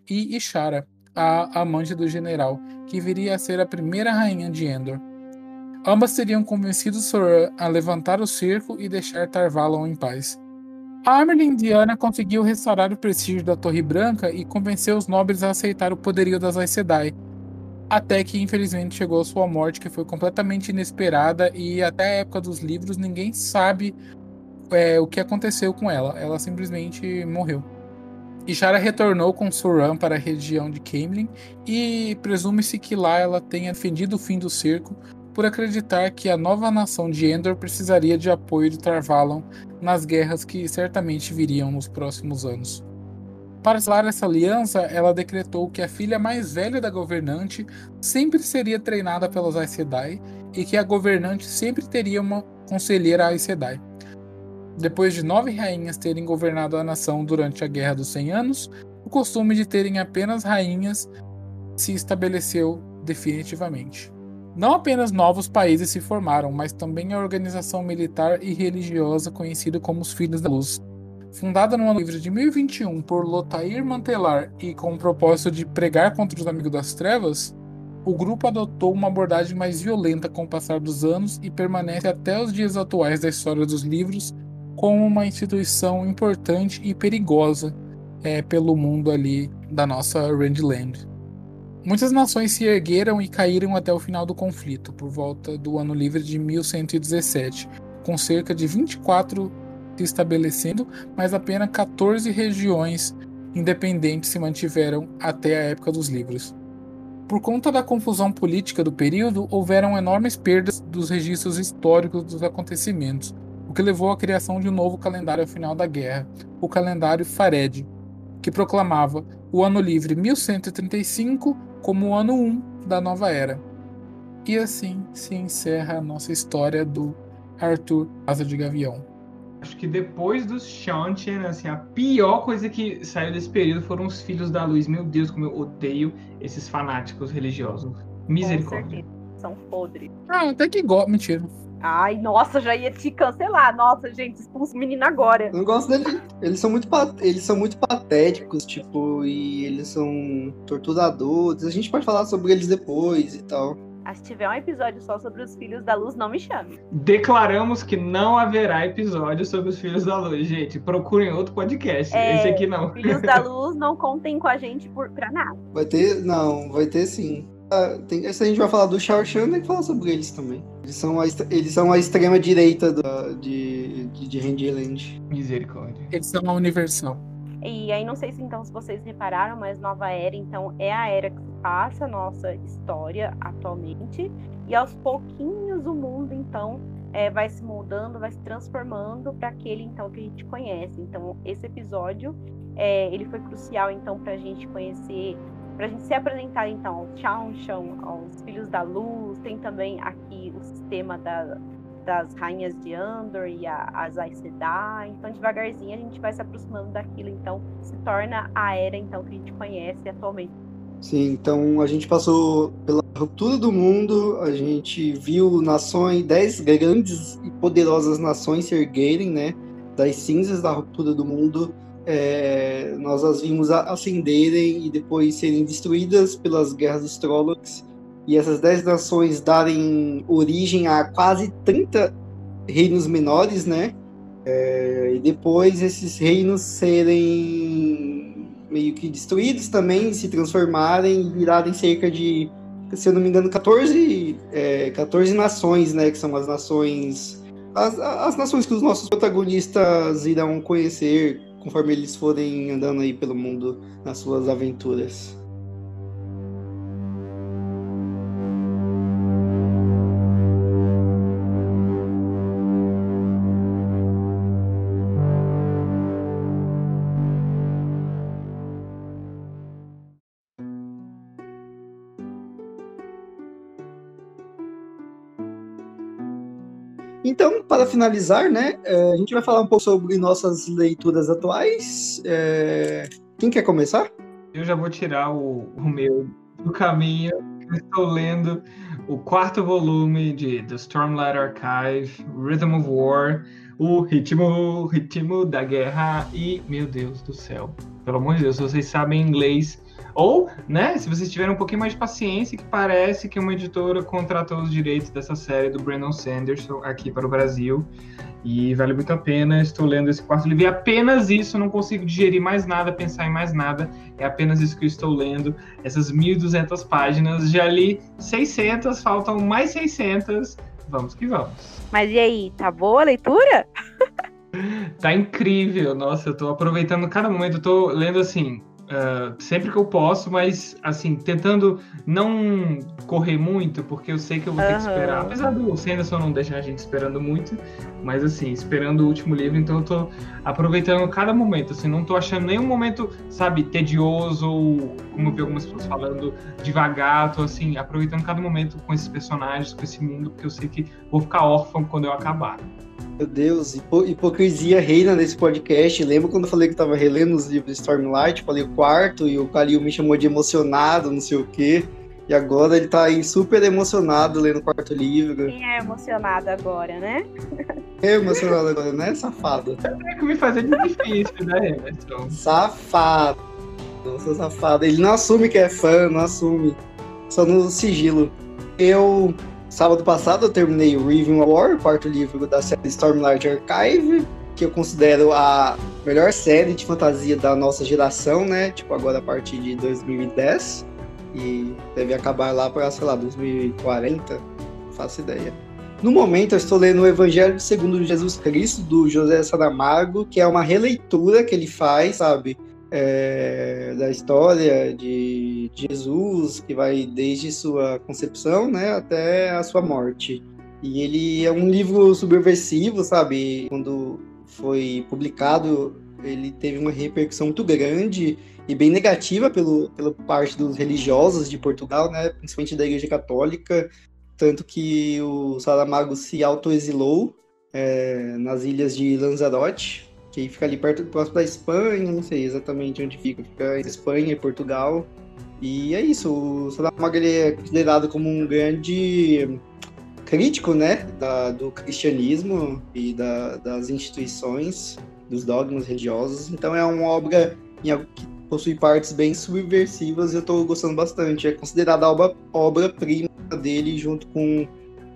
e Ishara, a amante do general, que viria a ser a primeira rainha de Endor. Ambas teriam convencido Soran a levantar o cerco e deixar Tarvalon em paz. A indiana conseguiu restaurar o prestígio da Torre Branca e convenceu os nobres a aceitar o poderio das Aes Sedai. Até que, infelizmente, chegou a sua morte, que foi completamente inesperada e até a época dos livros ninguém sabe é, o que aconteceu com ela. Ela simplesmente morreu. Ishara retornou com Suran para a região de Camelin e presume-se que lá ela tenha defendido o fim do cerco por acreditar que a nova nação de Endor precisaria de apoio de Tarvalon nas guerras que certamente viriam nos próximos anos. Para selar essa aliança, ela decretou que a filha mais velha da governante sempre seria treinada pelos Aes Sedai e que a governante sempre teria uma conselheira Aes Sedai. Depois de nove rainhas terem governado a nação durante a Guerra dos Cem Anos, o costume de terem apenas rainhas se estabeleceu definitivamente. Não apenas novos países se formaram, mas também a organização militar e religiosa conhecida como os Filhos da Luz. Fundada no ano livre de 1021 por Lotair Mantelar e com o propósito de pregar contra os Amigos das Trevas, o grupo adotou uma abordagem mais violenta com o passar dos anos e permanece até os dias atuais da história dos livros como uma instituição importante e perigosa é, pelo mundo ali da nossa Randland. Muitas nações se ergueram e caíram até o final do conflito, por volta do ano livre de 1117, com cerca de 24 se estabelecendo, mas apenas 14 regiões independentes se mantiveram até a época dos livros. Por conta da confusão política do período, houveram enormes perdas dos registros históricos dos acontecimentos, o que levou à criação de um novo calendário ao final da guerra, o calendário Fared, que proclamava o ano livre 1135 como o ano 1 da nova era. E assim se encerra a nossa história do Arthur Asa de Gavião. Acho que depois dos Shantian, assim, a pior coisa que saiu desse período foram os Filhos da Luz. Meu Deus, como eu odeio esses fanáticos religiosos. Misericórdia. São podres. Ah, até que gosto. Mentira. Ai, nossa, já ia te cancelar. Nossa, gente, expulso o menino agora. Eu não gosto dele. Eles são muito, eles são muito patéticos, tipo, e eles são torturadores. A gente pode falar sobre eles depois e tal. Ah, se tiver um episódio só sobre os filhos da luz, não me chame. Declaramos que não haverá episódio sobre os filhos da luz, gente. Procurem outro podcast. É, Esse aqui não. Filhos da luz, não contem com a gente por, pra nada. Vai ter, não, vai ter sim. Ah, tem, se a gente vai falar do Shao Shan, tem que falar sobre eles também. Eles são a, eles são a extrema direita do, de, de, de Randyland. Misericórdia. Eles são a universal. E aí, não sei se então se vocês repararam, mas Nova Era, então, é a era que passa a nossa história atualmente. E aos pouquinhos o mundo, então, é, vai se moldando, vai se transformando para aquele, então, que a gente conhece. Então, esse episódio, é, ele foi crucial, então, para a gente conhecer, para a gente se apresentar, então, aos Shanshan, aos Filhos da Luz. Tem também aqui o sistema da das rainhas de Andor e a, as Aes Sedai. Então, devagarzinho, a gente vai se aproximando daquilo. Então, se torna a era então que a gente conhece atualmente. Sim, então a gente passou pela ruptura do mundo, a gente viu nações, dez grandes e poderosas nações se erguerem, né? Das cinzas da ruptura do mundo, é, nós as vimos ascenderem e depois serem destruídas pelas guerras dos Trollocs e essas dez nações darem origem a quase 30 reinos menores, né? É, e depois esses reinos serem meio que destruídos também, se transformarem e virarem cerca de, se eu não me engano, 14, é, 14 nações, né? Que são as nações. As, as nações que os nossos protagonistas irão conhecer conforme eles forem andando aí pelo mundo nas suas aventuras. Então, para finalizar, né, é, a gente vai falar um pouco sobre nossas leituras atuais. É... Quem quer começar? Eu já vou tirar o, o meu do caminho. Estou lendo o quarto volume de The Stormlight Archive, Rhythm of War, o ritmo, o ritmo da guerra e, meu Deus do céu, pelo amor de Deus, se vocês sabem inglês, ou, né, se vocês tiverem um pouquinho mais de paciência, que parece que uma editora contratou os direitos dessa série do Brandon Sanderson aqui para o Brasil. E vale muito a pena. Estou lendo esse quarto livro. E apenas isso, não consigo digerir mais nada, pensar em mais nada. É apenas isso que eu estou lendo. Essas 1.200 páginas. Já li 600, faltam mais 600. Vamos que vamos. Mas e aí, tá boa a leitura? tá incrível. Nossa, eu tô aproveitando cada momento. Eu tô lendo assim, Uh, sempre que eu posso, mas assim, tentando não correr muito, porque eu sei que eu vou ter que esperar. Apesar do Sanderson não deixar a gente esperando muito, mas assim, esperando o último livro, então eu tô aproveitando cada momento, assim, não tô achando nenhum momento, sabe, tedioso, ou como eu vi algumas pessoas falando, devagar, tô assim, aproveitando cada momento com esses personagens, com esse mundo, porque eu sei que vou ficar órfão quando eu acabar. Meu Deus, hipo hipocrisia reina nesse podcast. Lembra quando eu falei que tava relendo os livros de Stormlight? Falei o quarto e o Kalil me chamou de emocionado, não sei o quê. E agora ele tá aí super emocionado lendo o quarto livro. Quem é emocionado agora, né? É emocionado agora, né, safado? Tem que me fazer de difícil, né, Emerson? Safado. Nossa, safado. Ele não assume que é fã, não assume. Só no sigilo. Eu Sábado passado eu terminei o War, quarto livro da série Stormlight Archive. que eu considero a melhor série de fantasia da nossa geração, né? Tipo, agora a partir de 2010. E deve acabar lá para, sei lá, 2040. Não faço ideia. No momento, eu estou lendo o Evangelho segundo Jesus Cristo, do José Saramago, que é uma releitura que ele faz, sabe? É, da história de Jesus, que vai desde sua concepção, né, até a sua morte. E ele é um livro subversivo, sabe? Quando foi publicado, ele teve uma repercussão muito grande e bem negativa pelo, pela parte dos religiosos de Portugal, né? Principalmente da Igreja Católica, tanto que o Saramago se autoexilou é, nas ilhas de Lanzarote, que fica ali perto próximo da Espanha, não sei exatamente onde fica, fica Espanha e Portugal. E é isso, o Saramago é considerado como um grande crítico, né, da, do cristianismo e da, das instituições, dos dogmas religiosos. Então é uma obra que possui partes bem subversivas e eu estou gostando bastante. É considerada a obra-prima obra dele junto com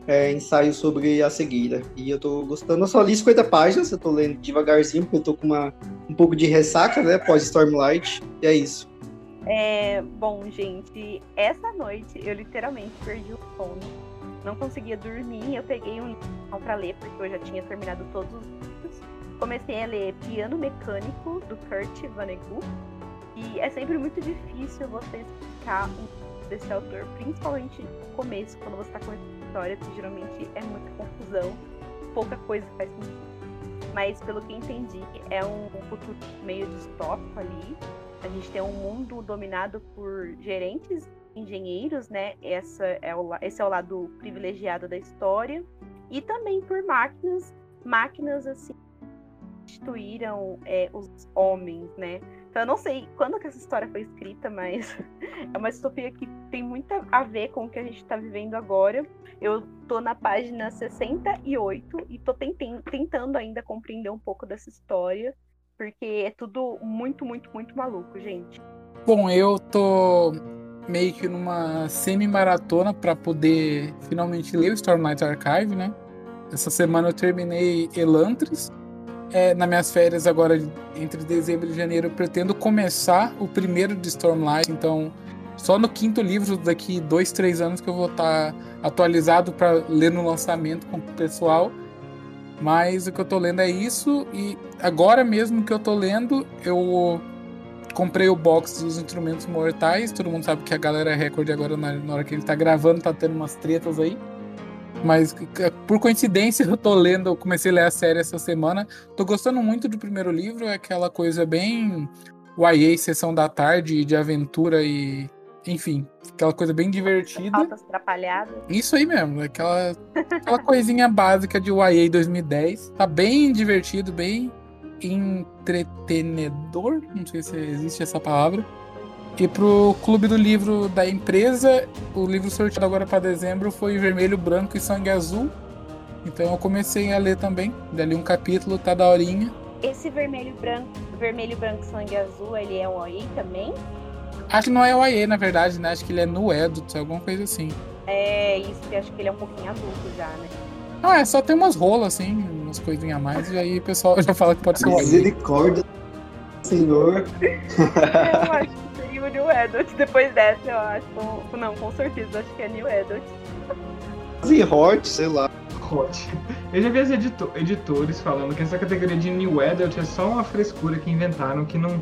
é, ensaio sobre a cegueira. E eu estou gostando. Eu só li 50 páginas, eu estou lendo devagarzinho, porque eu estou com uma, um pouco de ressaca, né, pós Stormlight. E é isso. É, bom, gente, essa noite eu literalmente perdi o sono não conseguia dormir, eu peguei um livro para ler, porque eu já tinha terminado todos os livros. Comecei a ler Piano Mecânico, do Kurt Vonnegut, e é sempre muito difícil você explicar um desse autor, principalmente no começo, quando você está começando história, que geralmente é muita confusão, pouca coisa faz sentido. Mas pelo que entendi, é um futuro meio distópico ali. A gente tem um mundo dominado por gerentes engenheiros, né? Essa é o, esse é o lado privilegiado da história. E também por máquinas, máquinas assim, substituíram é, os homens, né? Então eu não sei quando que essa história foi escrita, mas é uma distopia que tem muito a ver com o que a gente está vivendo agora. Eu tô na página 68 e tô tentando ainda compreender um pouco dessa história, porque é tudo muito, muito, muito maluco, gente. Bom, eu tô meio que numa semi-maratona para poder finalmente ler o Stormlight Archive, né? Essa semana eu terminei Elantris. É, nas minhas férias agora, entre dezembro e janeiro, eu pretendo começar o primeiro de Stormlight, então só no quinto livro, daqui dois, três anos, que eu vou estar tá atualizado para ler no lançamento com o pessoal. Mas o que eu tô lendo é isso, e agora mesmo que eu tô lendo, eu comprei o box dos instrumentos mortais. Todo mundo sabe que a galera é recorde agora, na, hora que ele tá gravando, tá tendo umas tretas aí. Mas por coincidência eu tô lendo, eu comecei a ler a série essa semana. Tô gostando muito do primeiro livro, é aquela coisa bem YA, sessão da tarde, de aventura e. Enfim, aquela coisa bem divertida. Faltas atrapalhadas. Isso aí mesmo, aquela, aquela coisinha básica de YA 2010. Tá bem divertido, bem entretenedor, não sei se existe essa palavra. E pro clube do livro da empresa, o livro sorteado agora para dezembro foi Vermelho, Branco e Sangue Azul. Então eu comecei a ler também, dali um capítulo, tá daorinha. Esse vermelho, branco, vermelho, branco, sangue azul, ele é um OE também? Acho que não é OE, na verdade, né? Acho que ele é no Edut, alguma coisa assim. É, isso, acho que ele é um pouquinho adulto já, né? Ah, é só tem umas rolas, assim, umas coisinhas a mais, e aí o pessoal já fala que pode ser o Misericórdia, senhor. eu acho que seria o New Adult. Depois dessa, eu acho. Não, com certeza, acho que é New Adult. Quase Hot, sei lá. Hot. Eu já vi as editores falando que essa categoria de New Adult é só uma frescura que inventaram, que não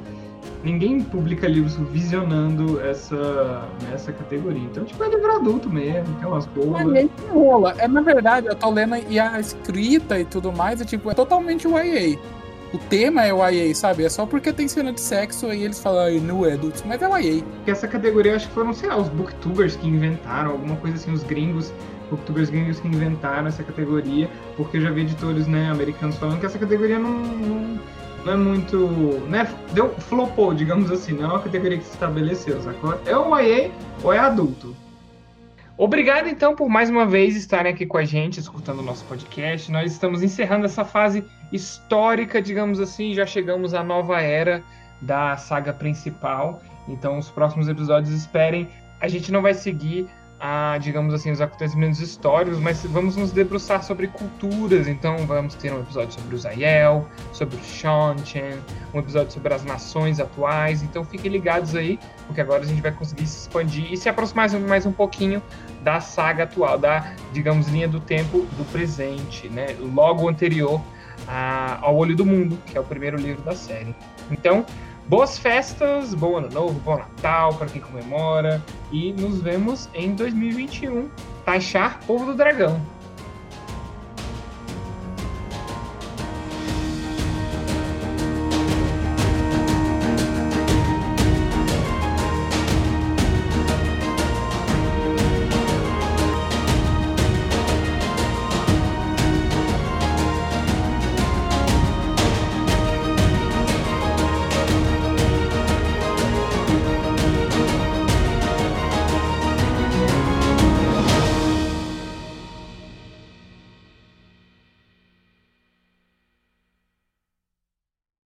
ninguém publica livros visionando essa, essa categoria. Então, tipo, é livro adulto mesmo, tem umas bolas. É rola. É, na verdade, eu tô lendo e a escrita e tudo mais é tipo, é totalmente YA. O tema é YA, sabe? É só porque tem cena de sexo aí eles falam aí no adults, mas é YA. Porque essa categoria acho que foram, sei lá, os booktubers que inventaram, alguma coisa assim, os gringos, booktubers gringos que inventaram essa categoria, porque eu já vi editores, né, americanos falando que essa categoria não, não não é muito. Né, deu, flopou, digamos assim, não é uma categoria que se estabeleceu, sacou? É o YA ou é adulto. Obrigado então por mais uma vez estarem aqui com a gente, escutando o nosso podcast. Nós estamos encerrando essa fase histórica, digamos assim, já chegamos à nova era da saga principal. Então, os próximos episódios esperem. A gente não vai seguir a, digamos assim, os acontecimentos históricos, mas vamos nos debruçar sobre culturas. Então, vamos ter um episódio sobre o Zayel, sobre o Shanchen, um episódio sobre as nações atuais. Então, fiquem ligados aí, porque agora a gente vai conseguir se expandir e se aproximar mais um pouquinho da saga atual, da, digamos, linha do tempo do presente, né? Logo anterior a, ao Olho do Mundo, que é o primeiro livro da série. Então, boas festas, bom ano novo, bom Natal para quem comemora e nos vemos em 2021. Taxar Povo do Dragão.